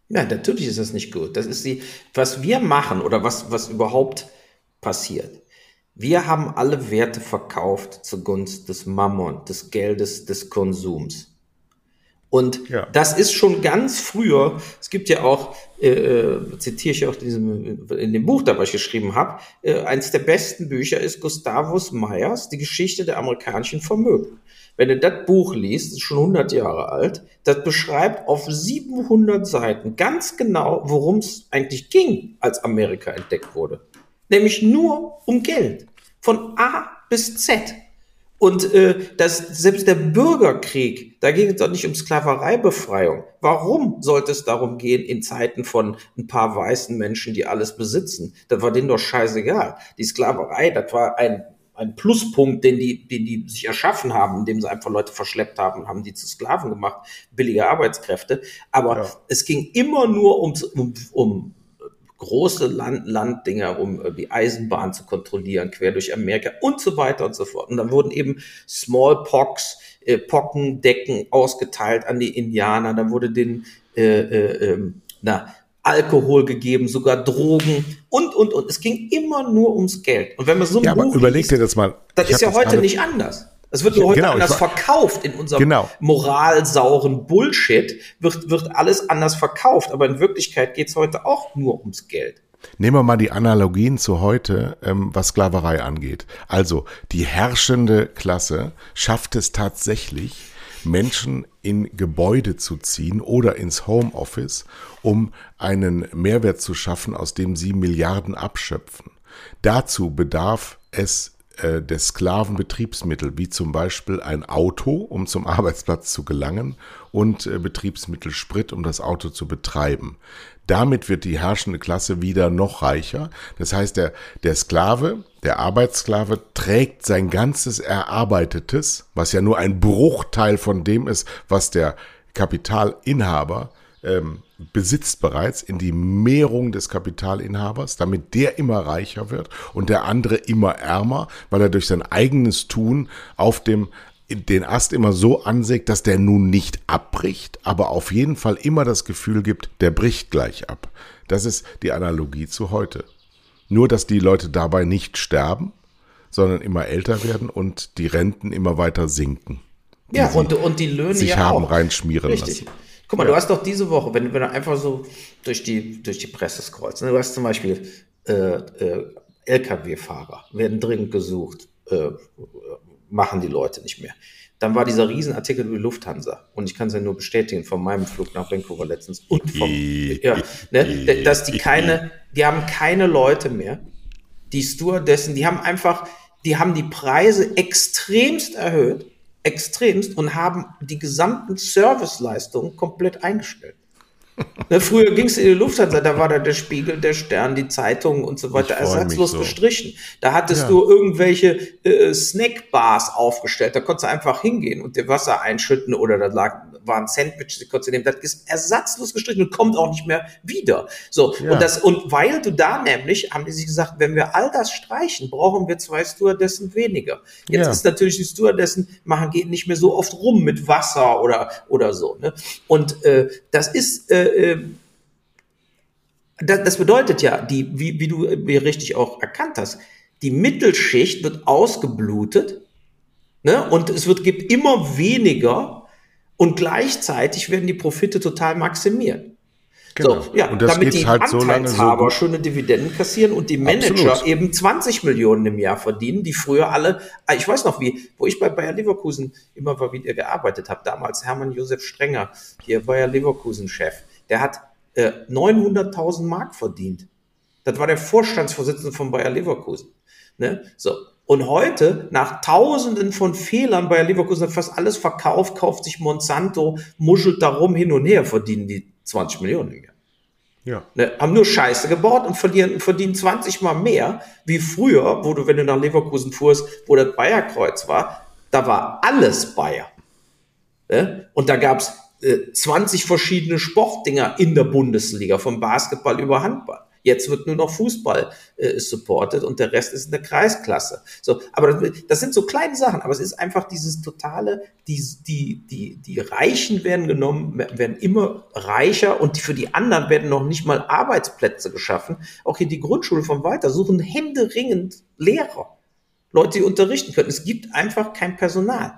Ja, natürlich ist das nicht gut. Das ist die, was wir machen oder was, was überhaupt passiert. Wir haben alle Werte verkauft zugunsten des Mammon, des Geldes, des Konsums. Und ja. das ist schon ganz früher, es gibt ja auch, äh, äh zitiere ich auch in, diesem, in dem Buch, da was ich geschrieben habe, äh, eines der besten Bücher ist Gustavus Meyers, Die Geschichte der amerikanischen Vermögen. Wenn du das Buch liest, ist schon 100 Jahre alt, das beschreibt auf 700 Seiten ganz genau, worum es eigentlich ging, als Amerika entdeckt wurde. Nämlich nur um Geld. Von A bis Z. Und äh, das, selbst der Bürgerkrieg, da ging es doch nicht um Sklavereibefreiung. Warum sollte es darum gehen in Zeiten von ein paar weißen Menschen, die alles besitzen? Das war denen doch scheißegal. Die Sklaverei, das war ein, ein Pluspunkt, den die, den die sich erschaffen haben, indem sie einfach Leute verschleppt haben, haben die zu Sklaven gemacht, billige Arbeitskräfte. Aber ja. es ging immer nur um, um, um große Land Landdinger, um äh, die Eisenbahn zu kontrollieren, quer durch Amerika und so weiter und so fort. Und dann wurden eben Smallpox, äh, Pockendecken ausgeteilt an die Indianer. Dann wurde den äh, äh, äh, na, Alkohol gegeben, sogar Drogen und, und, und. Es ging immer nur ums Geld. Und wenn man so ein ja, Buch aber überleg dir das mal. Das ist ja heute nicht anders. Das wird nur heute genau, anders verkauft in unserem genau. moralsauren Bullshit, wird, wird alles anders verkauft. Aber in Wirklichkeit geht's heute auch nur ums Geld. Nehmen wir mal die Analogien zu heute, ähm, was Sklaverei angeht. Also die herrschende Klasse schafft es tatsächlich, Menschen in Gebäude zu ziehen oder ins Homeoffice, um einen Mehrwert zu schaffen, aus dem sie Milliarden abschöpfen. Dazu bedarf es äh, des Sklavenbetriebsmittel, wie zum Beispiel ein Auto, um zum Arbeitsplatz zu gelangen, und äh, Betriebsmittel Sprit, um das Auto zu betreiben. Damit wird die herrschende Klasse wieder noch reicher. Das heißt, der, der Sklave, der Arbeitssklave trägt sein ganzes Erarbeitetes, was ja nur ein Bruchteil von dem ist, was der Kapitalinhaber ähm, besitzt bereits in die Mehrung des Kapitalinhabers, damit der immer reicher wird und der andere immer ärmer, weil er durch sein eigenes Tun auf dem den Ast immer so ansägt, dass der nun nicht abbricht, aber auf jeden Fall immer das Gefühl gibt, der bricht gleich ab. Das ist die Analogie zu heute. Nur, dass die Leute dabei nicht sterben, sondern immer älter werden und die Renten immer weiter sinken. Ja, und, und die Löhne sich ja haben auch. reinschmieren Richtig. lassen. Guck mal, ja. du hast doch diese Woche, wenn, wenn du einfach so durch die, durch die Presse scrollst, ne, du hast zum Beispiel äh, äh, Lkw-Fahrer, werden dringend gesucht, äh, machen die Leute nicht mehr. Dann war dieser Riesenartikel über Lufthansa. Und ich kann es ja nur bestätigen von meinem Flug nach Vancouver letztens und vom, ja, ne, dass die keine, die haben keine Leute mehr. Die Stewardessen, die haben einfach, die haben die Preise extremst erhöht extremst und haben die gesamten Serviceleistungen komplett eingestellt. Ne, früher ging es in die Lufthansa, da war da der Spiegel, der Stern, die Zeitungen und so weiter ersatzlos so. gestrichen. Da hattest ja. du irgendwelche äh, Snackbars aufgestellt, da konntest du einfach hingehen und dir Wasser einschütten oder da lag waren Sandwiches, die konntest du nehmen. Das ist ersatzlos gestrichen und kommt auch nicht mehr wieder. So, ja. und das, und weil du da nämlich, haben die sich gesagt, wenn wir all das streichen, brauchen wir zwei Stewardessen weniger. Jetzt ja. ist natürlich die Stewardessen machen, gehen nicht mehr so oft rum mit Wasser oder, oder so, ne? Und, äh, das ist, äh, äh das, das bedeutet ja, die, wie, wie du mir richtig auch erkannt hast, die Mittelschicht wird ausgeblutet, ne? Und es wird, gibt immer weniger und gleichzeitig werden die Profite total maximiert. Genau. So, ja, damit die halt Anteilshaber so schöne Dividenden kassieren und die Manager Absolut. eben 20 Millionen im Jahr verdienen, die früher alle, ah, ich weiß noch wie, wo ich bei Bayer Leverkusen immer mal wieder gearbeitet habe, damals Hermann Josef Strenger, hier Bayer Leverkusen Chef, der hat äh, 900.000 Mark verdient. Das war der Vorstandsvorsitzende von Bayer Leverkusen. Ne? So. Und heute, nach tausenden von Fehlern, Bayer Leverkusen hat fast alles verkauft, kauft sich Monsanto, muschelt darum hin und her, verdienen die 20 Millionen im Jahr. Ja. Ne, haben nur Scheiße gebaut und verdienen, verdienen 20 mal mehr wie früher, wo du, wenn du nach Leverkusen fuhrst, wo das Bayerkreuz war, da war alles Bayer. Ne? Und da gab's äh, 20 verschiedene Sportdinger in der Bundesliga, vom Basketball über Handball. Jetzt wird nur noch Fußball äh, supported und der Rest ist in der Kreisklasse. So, aber das, das, sind so kleine Sachen, aber es ist einfach dieses totale, die, die, die, die Reichen werden genommen, werden immer reicher und für die anderen werden noch nicht mal Arbeitsplätze geschaffen. Auch hier die Grundschule von weiter suchen händeringend Lehrer. Leute, die unterrichten können. Es gibt einfach kein Personal.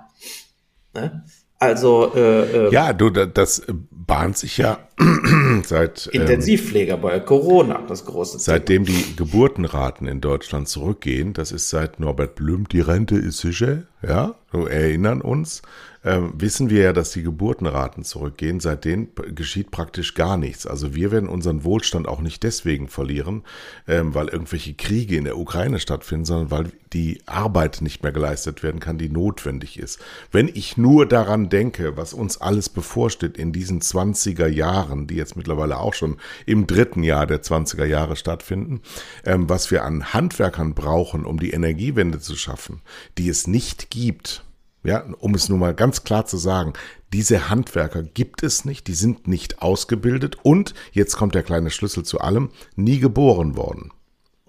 Ne? Also äh, äh, ja, du, das bahnt sich ja seit ähm, Intensivpfleger bei Corona, das große. Seitdem Thema. die Geburtenraten in Deutschland zurückgehen, das ist seit Norbert Blüm, die Rente ist sicher, ja, erinnern uns, ähm, wissen wir ja, dass die Geburtenraten zurückgehen. Seitdem geschieht praktisch gar nichts. Also wir werden unseren Wohlstand auch nicht deswegen verlieren, ähm, weil irgendwelche Kriege in der Ukraine stattfinden, sondern weil die Arbeit nicht mehr geleistet werden kann, die notwendig ist. Wenn ich nur daran denke, was uns alles bevorsteht in diesen 20er Jahren, die jetzt mittlerweile auch schon im dritten Jahr der 20er Jahre stattfinden, ähm, was wir an Handwerkern brauchen, um die Energiewende zu schaffen, die es nicht gibt, ja, um es nur mal ganz klar zu sagen, diese Handwerker gibt es nicht, die sind nicht ausgebildet und, jetzt kommt der kleine Schlüssel zu allem, nie geboren worden.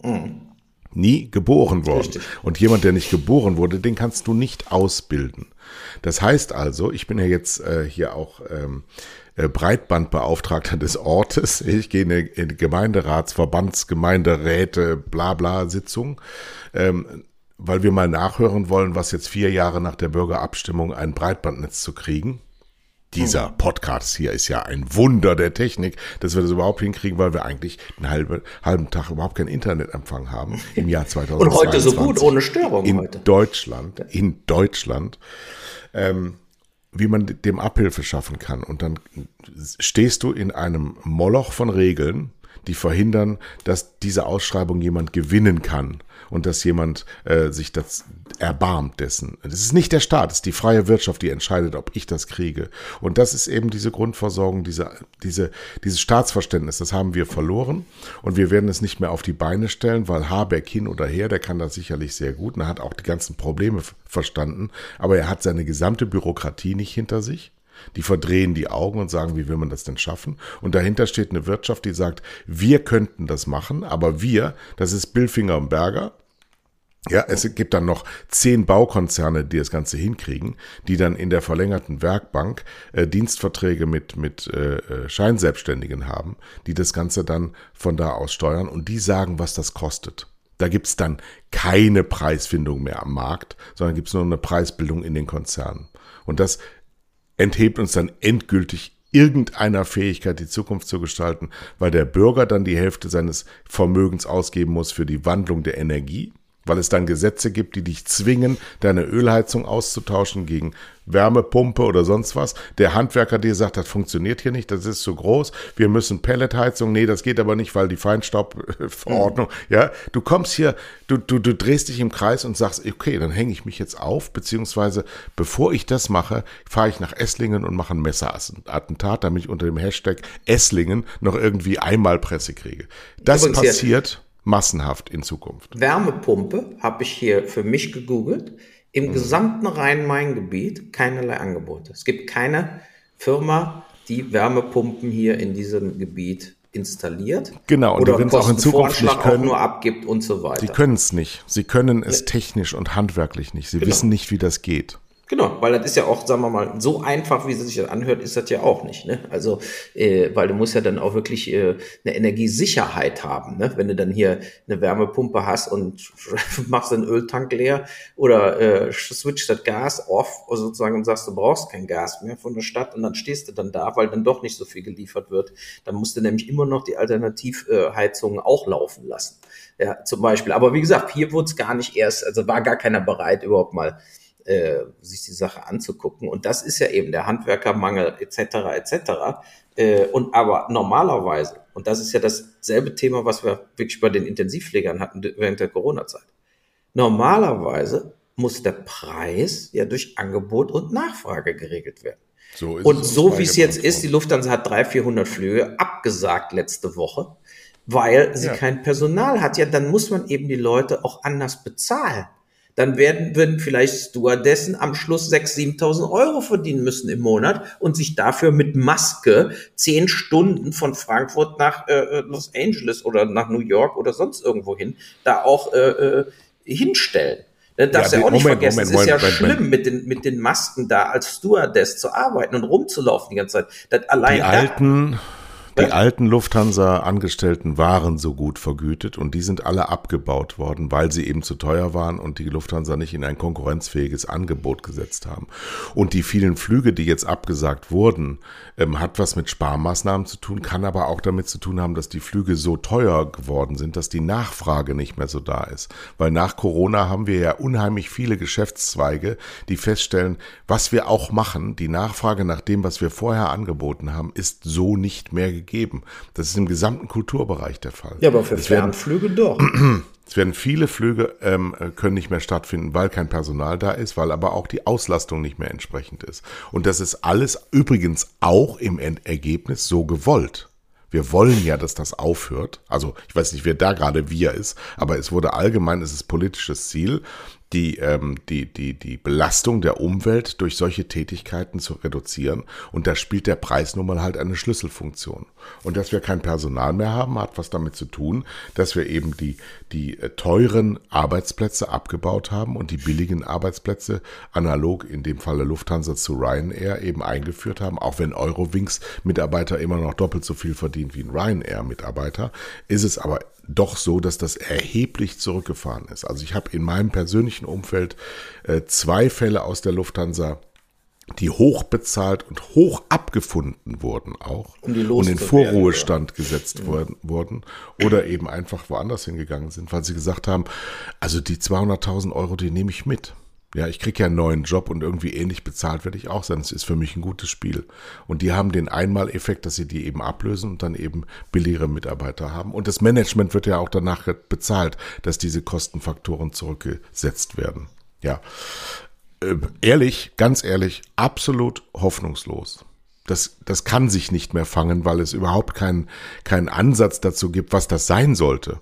Mhm. Nie geboren worden. Richtig. Und jemand, der nicht geboren wurde, den kannst du nicht ausbilden. Das heißt also, ich bin ja jetzt äh, hier auch ähm, äh, Breitbandbeauftragter des Ortes. Ich gehe in eine, in eine Gemeinderats-, Verbands-, Gemeinderäte, bla bla Sitzung. Ähm, weil wir mal nachhören wollen, was jetzt vier Jahre nach der Bürgerabstimmung ein Breitbandnetz zu kriegen. Dieser hm. Podcast hier ist ja ein Wunder der Technik, dass wir das überhaupt hinkriegen, weil wir eigentlich einen halben, halben Tag überhaupt keinen Internetempfang haben im Jahr 2020. Und heute so gut, ohne Störung in heute. Deutschland, in Deutschland, ähm, wie man dem Abhilfe schaffen kann. Und dann stehst du in einem Moloch von Regeln, die verhindern, dass diese Ausschreibung jemand gewinnen kann und dass jemand äh, sich das erbarmt dessen. Das ist nicht der Staat, es ist die freie Wirtschaft, die entscheidet, ob ich das kriege. Und das ist eben diese Grundversorgung, diese, diese, dieses Staatsverständnis, das haben wir verloren und wir werden es nicht mehr auf die Beine stellen, weil Habeck hin oder her, der kann das sicherlich sehr gut und er hat auch die ganzen Probleme verstanden, aber er hat seine gesamte Bürokratie nicht hinter sich. Die verdrehen die Augen und sagen, wie will man das denn schaffen? Und dahinter steht eine Wirtschaft, die sagt, wir könnten das machen, aber wir, das ist Billfinger und Berger, ja, es gibt dann noch zehn Baukonzerne, die das Ganze hinkriegen, die dann in der verlängerten Werkbank äh, Dienstverträge mit, mit äh, äh Scheinselbstständigen haben, die das Ganze dann von da aus steuern und die sagen, was das kostet. Da gibt's dann keine Preisfindung mehr am Markt, sondern gibt's nur eine Preisbildung in den Konzernen. Und das enthebt uns dann endgültig irgendeiner Fähigkeit, die Zukunft zu gestalten, weil der Bürger dann die Hälfte seines Vermögens ausgeben muss für die Wandlung der Energie weil es dann Gesetze gibt, die dich zwingen, deine Ölheizung auszutauschen gegen Wärmepumpe oder sonst was. Der Handwerker dir sagt, das funktioniert hier nicht, das ist zu groß, wir müssen Pelletheizung, nee, das geht aber nicht, weil die Feinstaubverordnung, mhm. ja, du kommst hier, du, du, du drehst dich im Kreis und sagst, okay, dann hänge ich mich jetzt auf, beziehungsweise bevor ich das mache, fahre ich nach Esslingen und mache ein Messerattentat, damit ich unter dem Hashtag Esslingen noch irgendwie einmal Presse kriege. Das passiert massenhaft in Zukunft. Wärmepumpe habe ich hier für mich gegoogelt. Im mhm. gesamten Rhein-Main-Gebiet keinerlei Angebote. Es gibt keine Firma, die Wärmepumpen hier in diesem Gebiet installiert. Genau, und die werden es auch in Zukunft nicht können. Nur abgibt und so weiter. Sie können es nicht. Sie können es technisch und handwerklich nicht. Sie genau. wissen nicht, wie das geht. Genau, weil das ist ja auch, sagen wir mal, so einfach, wie es sich das anhört, ist das ja auch nicht. Ne? Also, äh, weil du musst ja dann auch wirklich äh, eine Energiesicherheit haben. Ne? Wenn du dann hier eine Wärmepumpe hast und machst den Öltank leer oder äh, switcht das Gas off sozusagen und sagst, du brauchst kein Gas mehr von der Stadt und dann stehst du dann da, weil dann doch nicht so viel geliefert wird. Dann musst du nämlich immer noch die Alternativheizungen auch laufen lassen. Ja, zum Beispiel. Aber wie gesagt, hier wurde es gar nicht erst, also war gar keiner bereit, überhaupt mal äh, sich die Sache anzugucken. Und das ist ja eben der Handwerkermangel etc. etc. Äh, und aber normalerweise, und das ist ja dasselbe Thema, was wir wirklich bei den Intensivpflegern hatten während der Corona-Zeit. Normalerweise muss der Preis ja durch Angebot und Nachfrage geregelt werden. So und so wie es jetzt ist, die Lufthansa hat 300, 400 Flüge abgesagt letzte Woche, weil sie ja. kein Personal hat. Ja, dann muss man eben die Leute auch anders bezahlen dann werden, würden vielleicht Stewardessen am Schluss 6.000, 7.000 Euro verdienen müssen im Monat und sich dafür mit Maske zehn Stunden von Frankfurt nach äh, Los Angeles oder nach New York oder sonst irgendwo hin da auch äh, äh hinstellen. Das darfst ja, ja auch nicht Moment, vergessen. Moment, es ist ja Moment, schlimm, mit den, mit den Masken da als Stewardess zu arbeiten und rumzulaufen die ganze Zeit. Das allein die alten, die alten Lufthansa-Angestellten waren so gut vergütet und die sind alle abgebaut worden, weil sie eben zu teuer waren und die Lufthansa nicht in ein konkurrenzfähiges Angebot gesetzt haben. Und die vielen Flüge, die jetzt abgesagt wurden, ähm, hat was mit Sparmaßnahmen zu tun, kann aber auch damit zu tun haben, dass die Flüge so teuer geworden sind, dass die Nachfrage nicht mehr so da ist. Weil nach Corona haben wir ja unheimlich viele Geschäftszweige, die feststellen, was wir auch machen, die Nachfrage nach dem, was wir vorher angeboten haben, ist so nicht mehr gegeben gegeben. Das ist im gesamten Kulturbereich der Fall. Ja, aber für es Fernflüge werden, doch. Es werden viele Flüge ähm, können nicht mehr stattfinden, weil kein Personal da ist, weil aber auch die Auslastung nicht mehr entsprechend ist. Und das ist alles übrigens auch im Endergebnis so gewollt. Wir wollen ja, dass das aufhört. Also ich weiß nicht, wer da gerade wir ist, aber es wurde allgemein, es ist politisches Ziel die, ähm, die, die, die Belastung der Umwelt durch solche Tätigkeiten zu reduzieren. Und da spielt der Preis nun mal halt eine Schlüsselfunktion. Und dass wir kein Personal mehr haben, hat was damit zu tun, dass wir eben die, die äh, teuren Arbeitsplätze abgebaut haben und die billigen Arbeitsplätze analog in dem Falle Lufthansa zu Ryanair eben eingeführt haben. Auch wenn Eurowings Mitarbeiter immer noch doppelt so viel verdient wie ein Ryanair Mitarbeiter, ist es aber doch so, dass das erheblich zurückgefahren ist. Also ich habe in meinem persönlichen Umfeld äh, zwei Fälle aus der Lufthansa, die hoch bezahlt und hoch abgefunden wurden auch um und in Vorruhestand werden, gesetzt ja. worden, wurden oder eben einfach woanders hingegangen sind, weil sie gesagt haben, also die 200.000 Euro, die nehme ich mit. Ja, ich kriege ja einen neuen Job und irgendwie ähnlich bezahlt werde ich auch sein. Das ist für mich ein gutes Spiel. Und die haben den Einmaleffekt, dass sie die eben ablösen und dann eben billigere Mitarbeiter haben. Und das Management wird ja auch danach bezahlt, dass diese Kostenfaktoren zurückgesetzt werden. Ja, äh, ehrlich, ganz ehrlich, absolut hoffnungslos. Das, das kann sich nicht mehr fangen, weil es überhaupt keinen keinen Ansatz dazu gibt, was das sein sollte.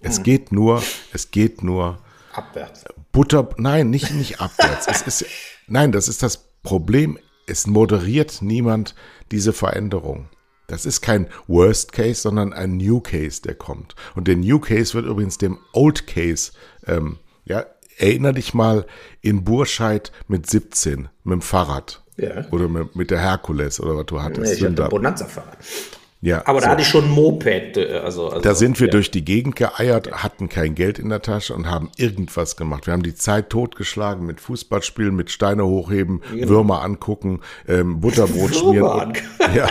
Es hm. geht nur, es geht nur abwärts. Butter, nein, nicht, nicht abwärts. es ist, nein, das ist das Problem. Es moderiert niemand diese Veränderung. Das ist kein Worst Case, sondern ein New Case, der kommt. Und der New Case wird übrigens dem Old Case, ähm, ja, erinner dich mal in Burscheid mit 17 mit dem Fahrrad. Ja. Oder mit, mit der Herkules oder was du hattest. Nee, ich hatte Bonanza-Fahrrad. Ja, aber da so. hatte ich schon ein Moped. Äh, also, also da sind wir ja. durch die Gegend geeiert, hatten kein Geld in der Tasche und haben irgendwas gemacht. Wir haben die Zeit totgeschlagen mit Fußballspielen, mit Steine hochheben, genau. Würmer angucken, ähm, Butterbrot schmieren. Und, ja,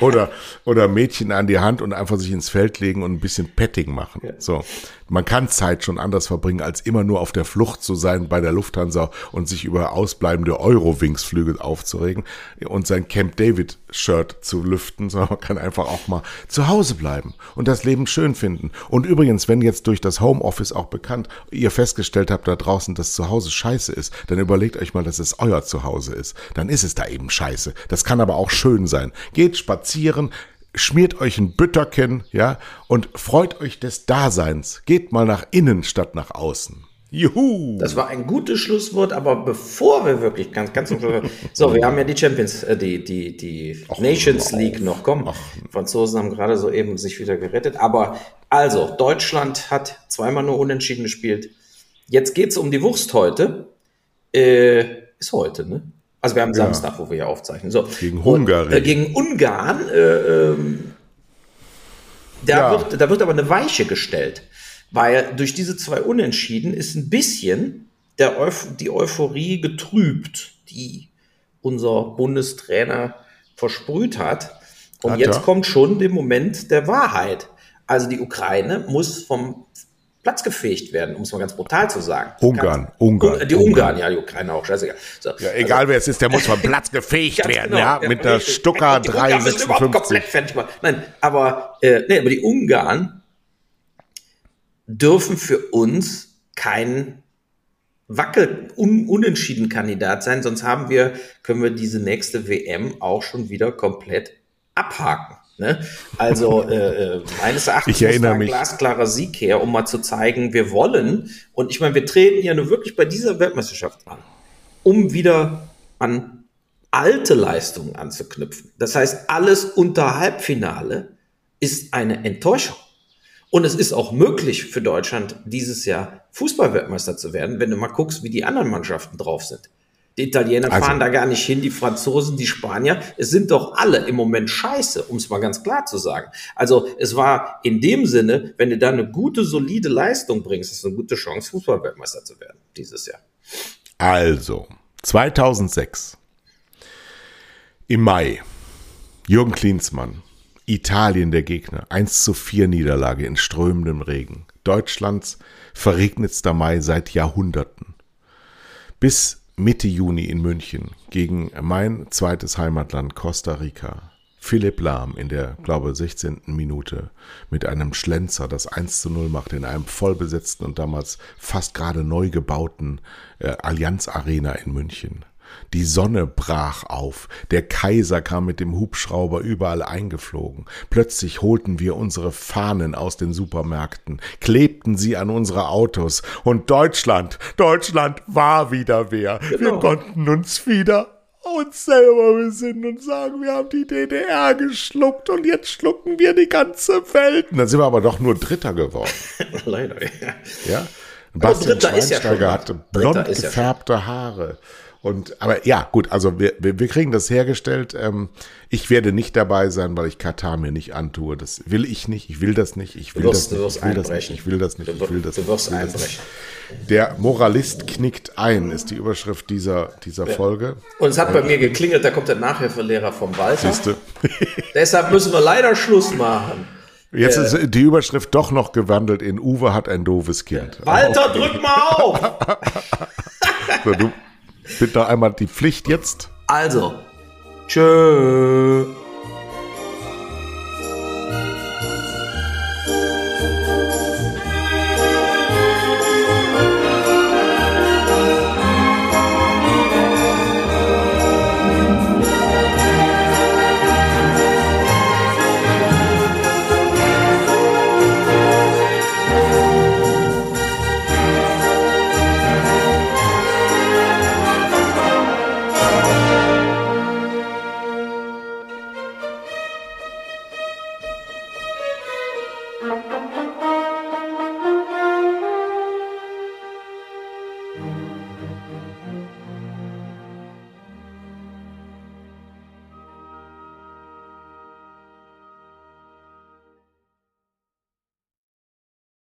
oder, oder Mädchen an die Hand und einfach sich ins Feld legen und ein bisschen Petting machen. Ja. So man kann Zeit schon anders verbringen, als immer nur auf der Flucht zu sein bei der Lufthansa und sich über ausbleibende Eurowings-Flüge aufzuregen und sein Camp David-Shirt zu lüften, sondern man kann einfach auch mal zu Hause bleiben und das Leben schön finden. Und übrigens, wenn jetzt durch das Homeoffice auch bekannt ihr festgestellt habt da draußen, dass zu Hause scheiße ist, dann überlegt euch mal, dass es euer Zuhause ist. Dann ist es da eben scheiße. Das kann aber auch schön sein. Geht spazieren, schmiert euch ein Bütterchen, ja, und freut euch des Daseins. Geht mal nach innen statt nach außen. Juhu! Das war ein gutes Schlusswort, aber bevor wir wirklich ganz, ganz zum Schluss, so, wir haben ja die Champions, äh, die, die, die Ach, Nations League noch, komm. Ach. Franzosen haben gerade so eben sich wieder gerettet, aber also, Deutschland hat zweimal nur unentschieden gespielt. Jetzt geht's um die Wurst heute. Äh, ist heute, ne? Also wir haben ja. Samstag, wo wir hier aufzeichnen. So. Gegen Ungarn. Äh, gegen Ungarn. Äh, ähm, da, ja. wird, da wird aber eine Weiche gestellt. Weil durch diese zwei Unentschieden ist ein bisschen der Euph die Euphorie getrübt, die unser Bundestrainer versprüht hat. Und hat jetzt kommt schon der Moment der Wahrheit. Also die Ukraine muss vom platzgefegt werden, um es mal ganz brutal zu sagen. Ungarn, Ganz- Ungarn, Die Ungarn, Ungarn. ja, die Ukraine auch, scheißegal. So, Ja, egal wer es ist, der muss vom Platz gefegt werden, genau, ja, mit der. Stucker Die Ungarn müssen überhaupt komplett 356. fertig machen. Nein, aber, äh, nee, aber die Ungarn dürfen für uns kein Wackel, un, unentschieden Kandidat sein, sonst haben wir, können wir diese nächste WM auch schon wieder komplett abhaken. Ne? Also äh, äh, meines Erachtens Ich muss da ein mich. glasklarer Sieg her, um mal zu zeigen, wir wollen. Und ich meine, wir treten ja nur wirklich bei dieser Weltmeisterschaft an, um wieder an alte Leistungen anzuknüpfen. Das heißt, alles unter Halbfinale ist eine Enttäuschung. Und es ist auch möglich für Deutschland, dieses Jahr Fußballweltmeister zu werden, wenn du mal guckst, wie die anderen Mannschaften drauf sind. Die Italiener Also- fahren da gar nicht hin, die Franzosen, die Spanier. Es sind doch alle im Moment scheiße, um es mal ganz klar zu sagen. Also es war in dem Sinne, wenn du da eine gute, solide Leistung bringst, ist eine gute Chance, Fußballweltmeister zu werden dieses Jahr. Also, 2006. Im Mai. Jürgen Klinsmann. Italien der Gegner. 1 zu 4 Niederlage in strömendem Regen. Deutschlands verregnetster Mai seit Jahrhunderten. Bis Mitte Juni in München gegen mein zweites Heimatland Costa Rica. Philipp Lahm in der, glaube 16. Minute mit einem Schlenzer das 1 zu 0 macht in einem vollbesetzten und damals fast gerade neu gebauten äh, Allianz Arena in München. Die Sonne brach auf, der Kaiser kam mit dem Hubschrauber überall eingeflogen. Plötzlich holten wir unsere Fahnen aus den Supermärkten, klebten sie an unsere Autos und Deutschland, Deutschland war wieder wer. Wir Genau. konnten uns wieder uns selber besinnen und sagen, wir haben die DDR geschluckt und jetzt schlucken wir die ganze Welt. Und dann sind wir aber doch nur Dritter geworden. Leider, ja. Ja? Bastian ja Schweinsteiger schon hatte blond ist ja gefärbte Haare. Und, aber ja, gut, also wir, wir, wir kriegen das hergestellt. Ähm, ich werde nicht dabei sein, weil ich Katar mir nicht antue. Das will ich nicht. Ich will das nicht. Ich will Du wirst, das du nicht. wirst Ich will das nicht. Ich will das nicht. Du, Ich will das du nicht. wirst Ich will das nicht. einbrechen. Der Moralist knickt ein, ist die Überschrift dieser, dieser Folge. Und es hat bei mir geklingelt, da kommt der Nachhilfelehrer vom Walter. Siehste. Deshalb müssen wir leider Schluss machen. Jetzt ist die Überschrift doch noch gewandelt in Uwe hat ein doofes Kind. Walter, drück mal auf! So, du, bitte einmal die Pflicht jetzt. Also, tschö.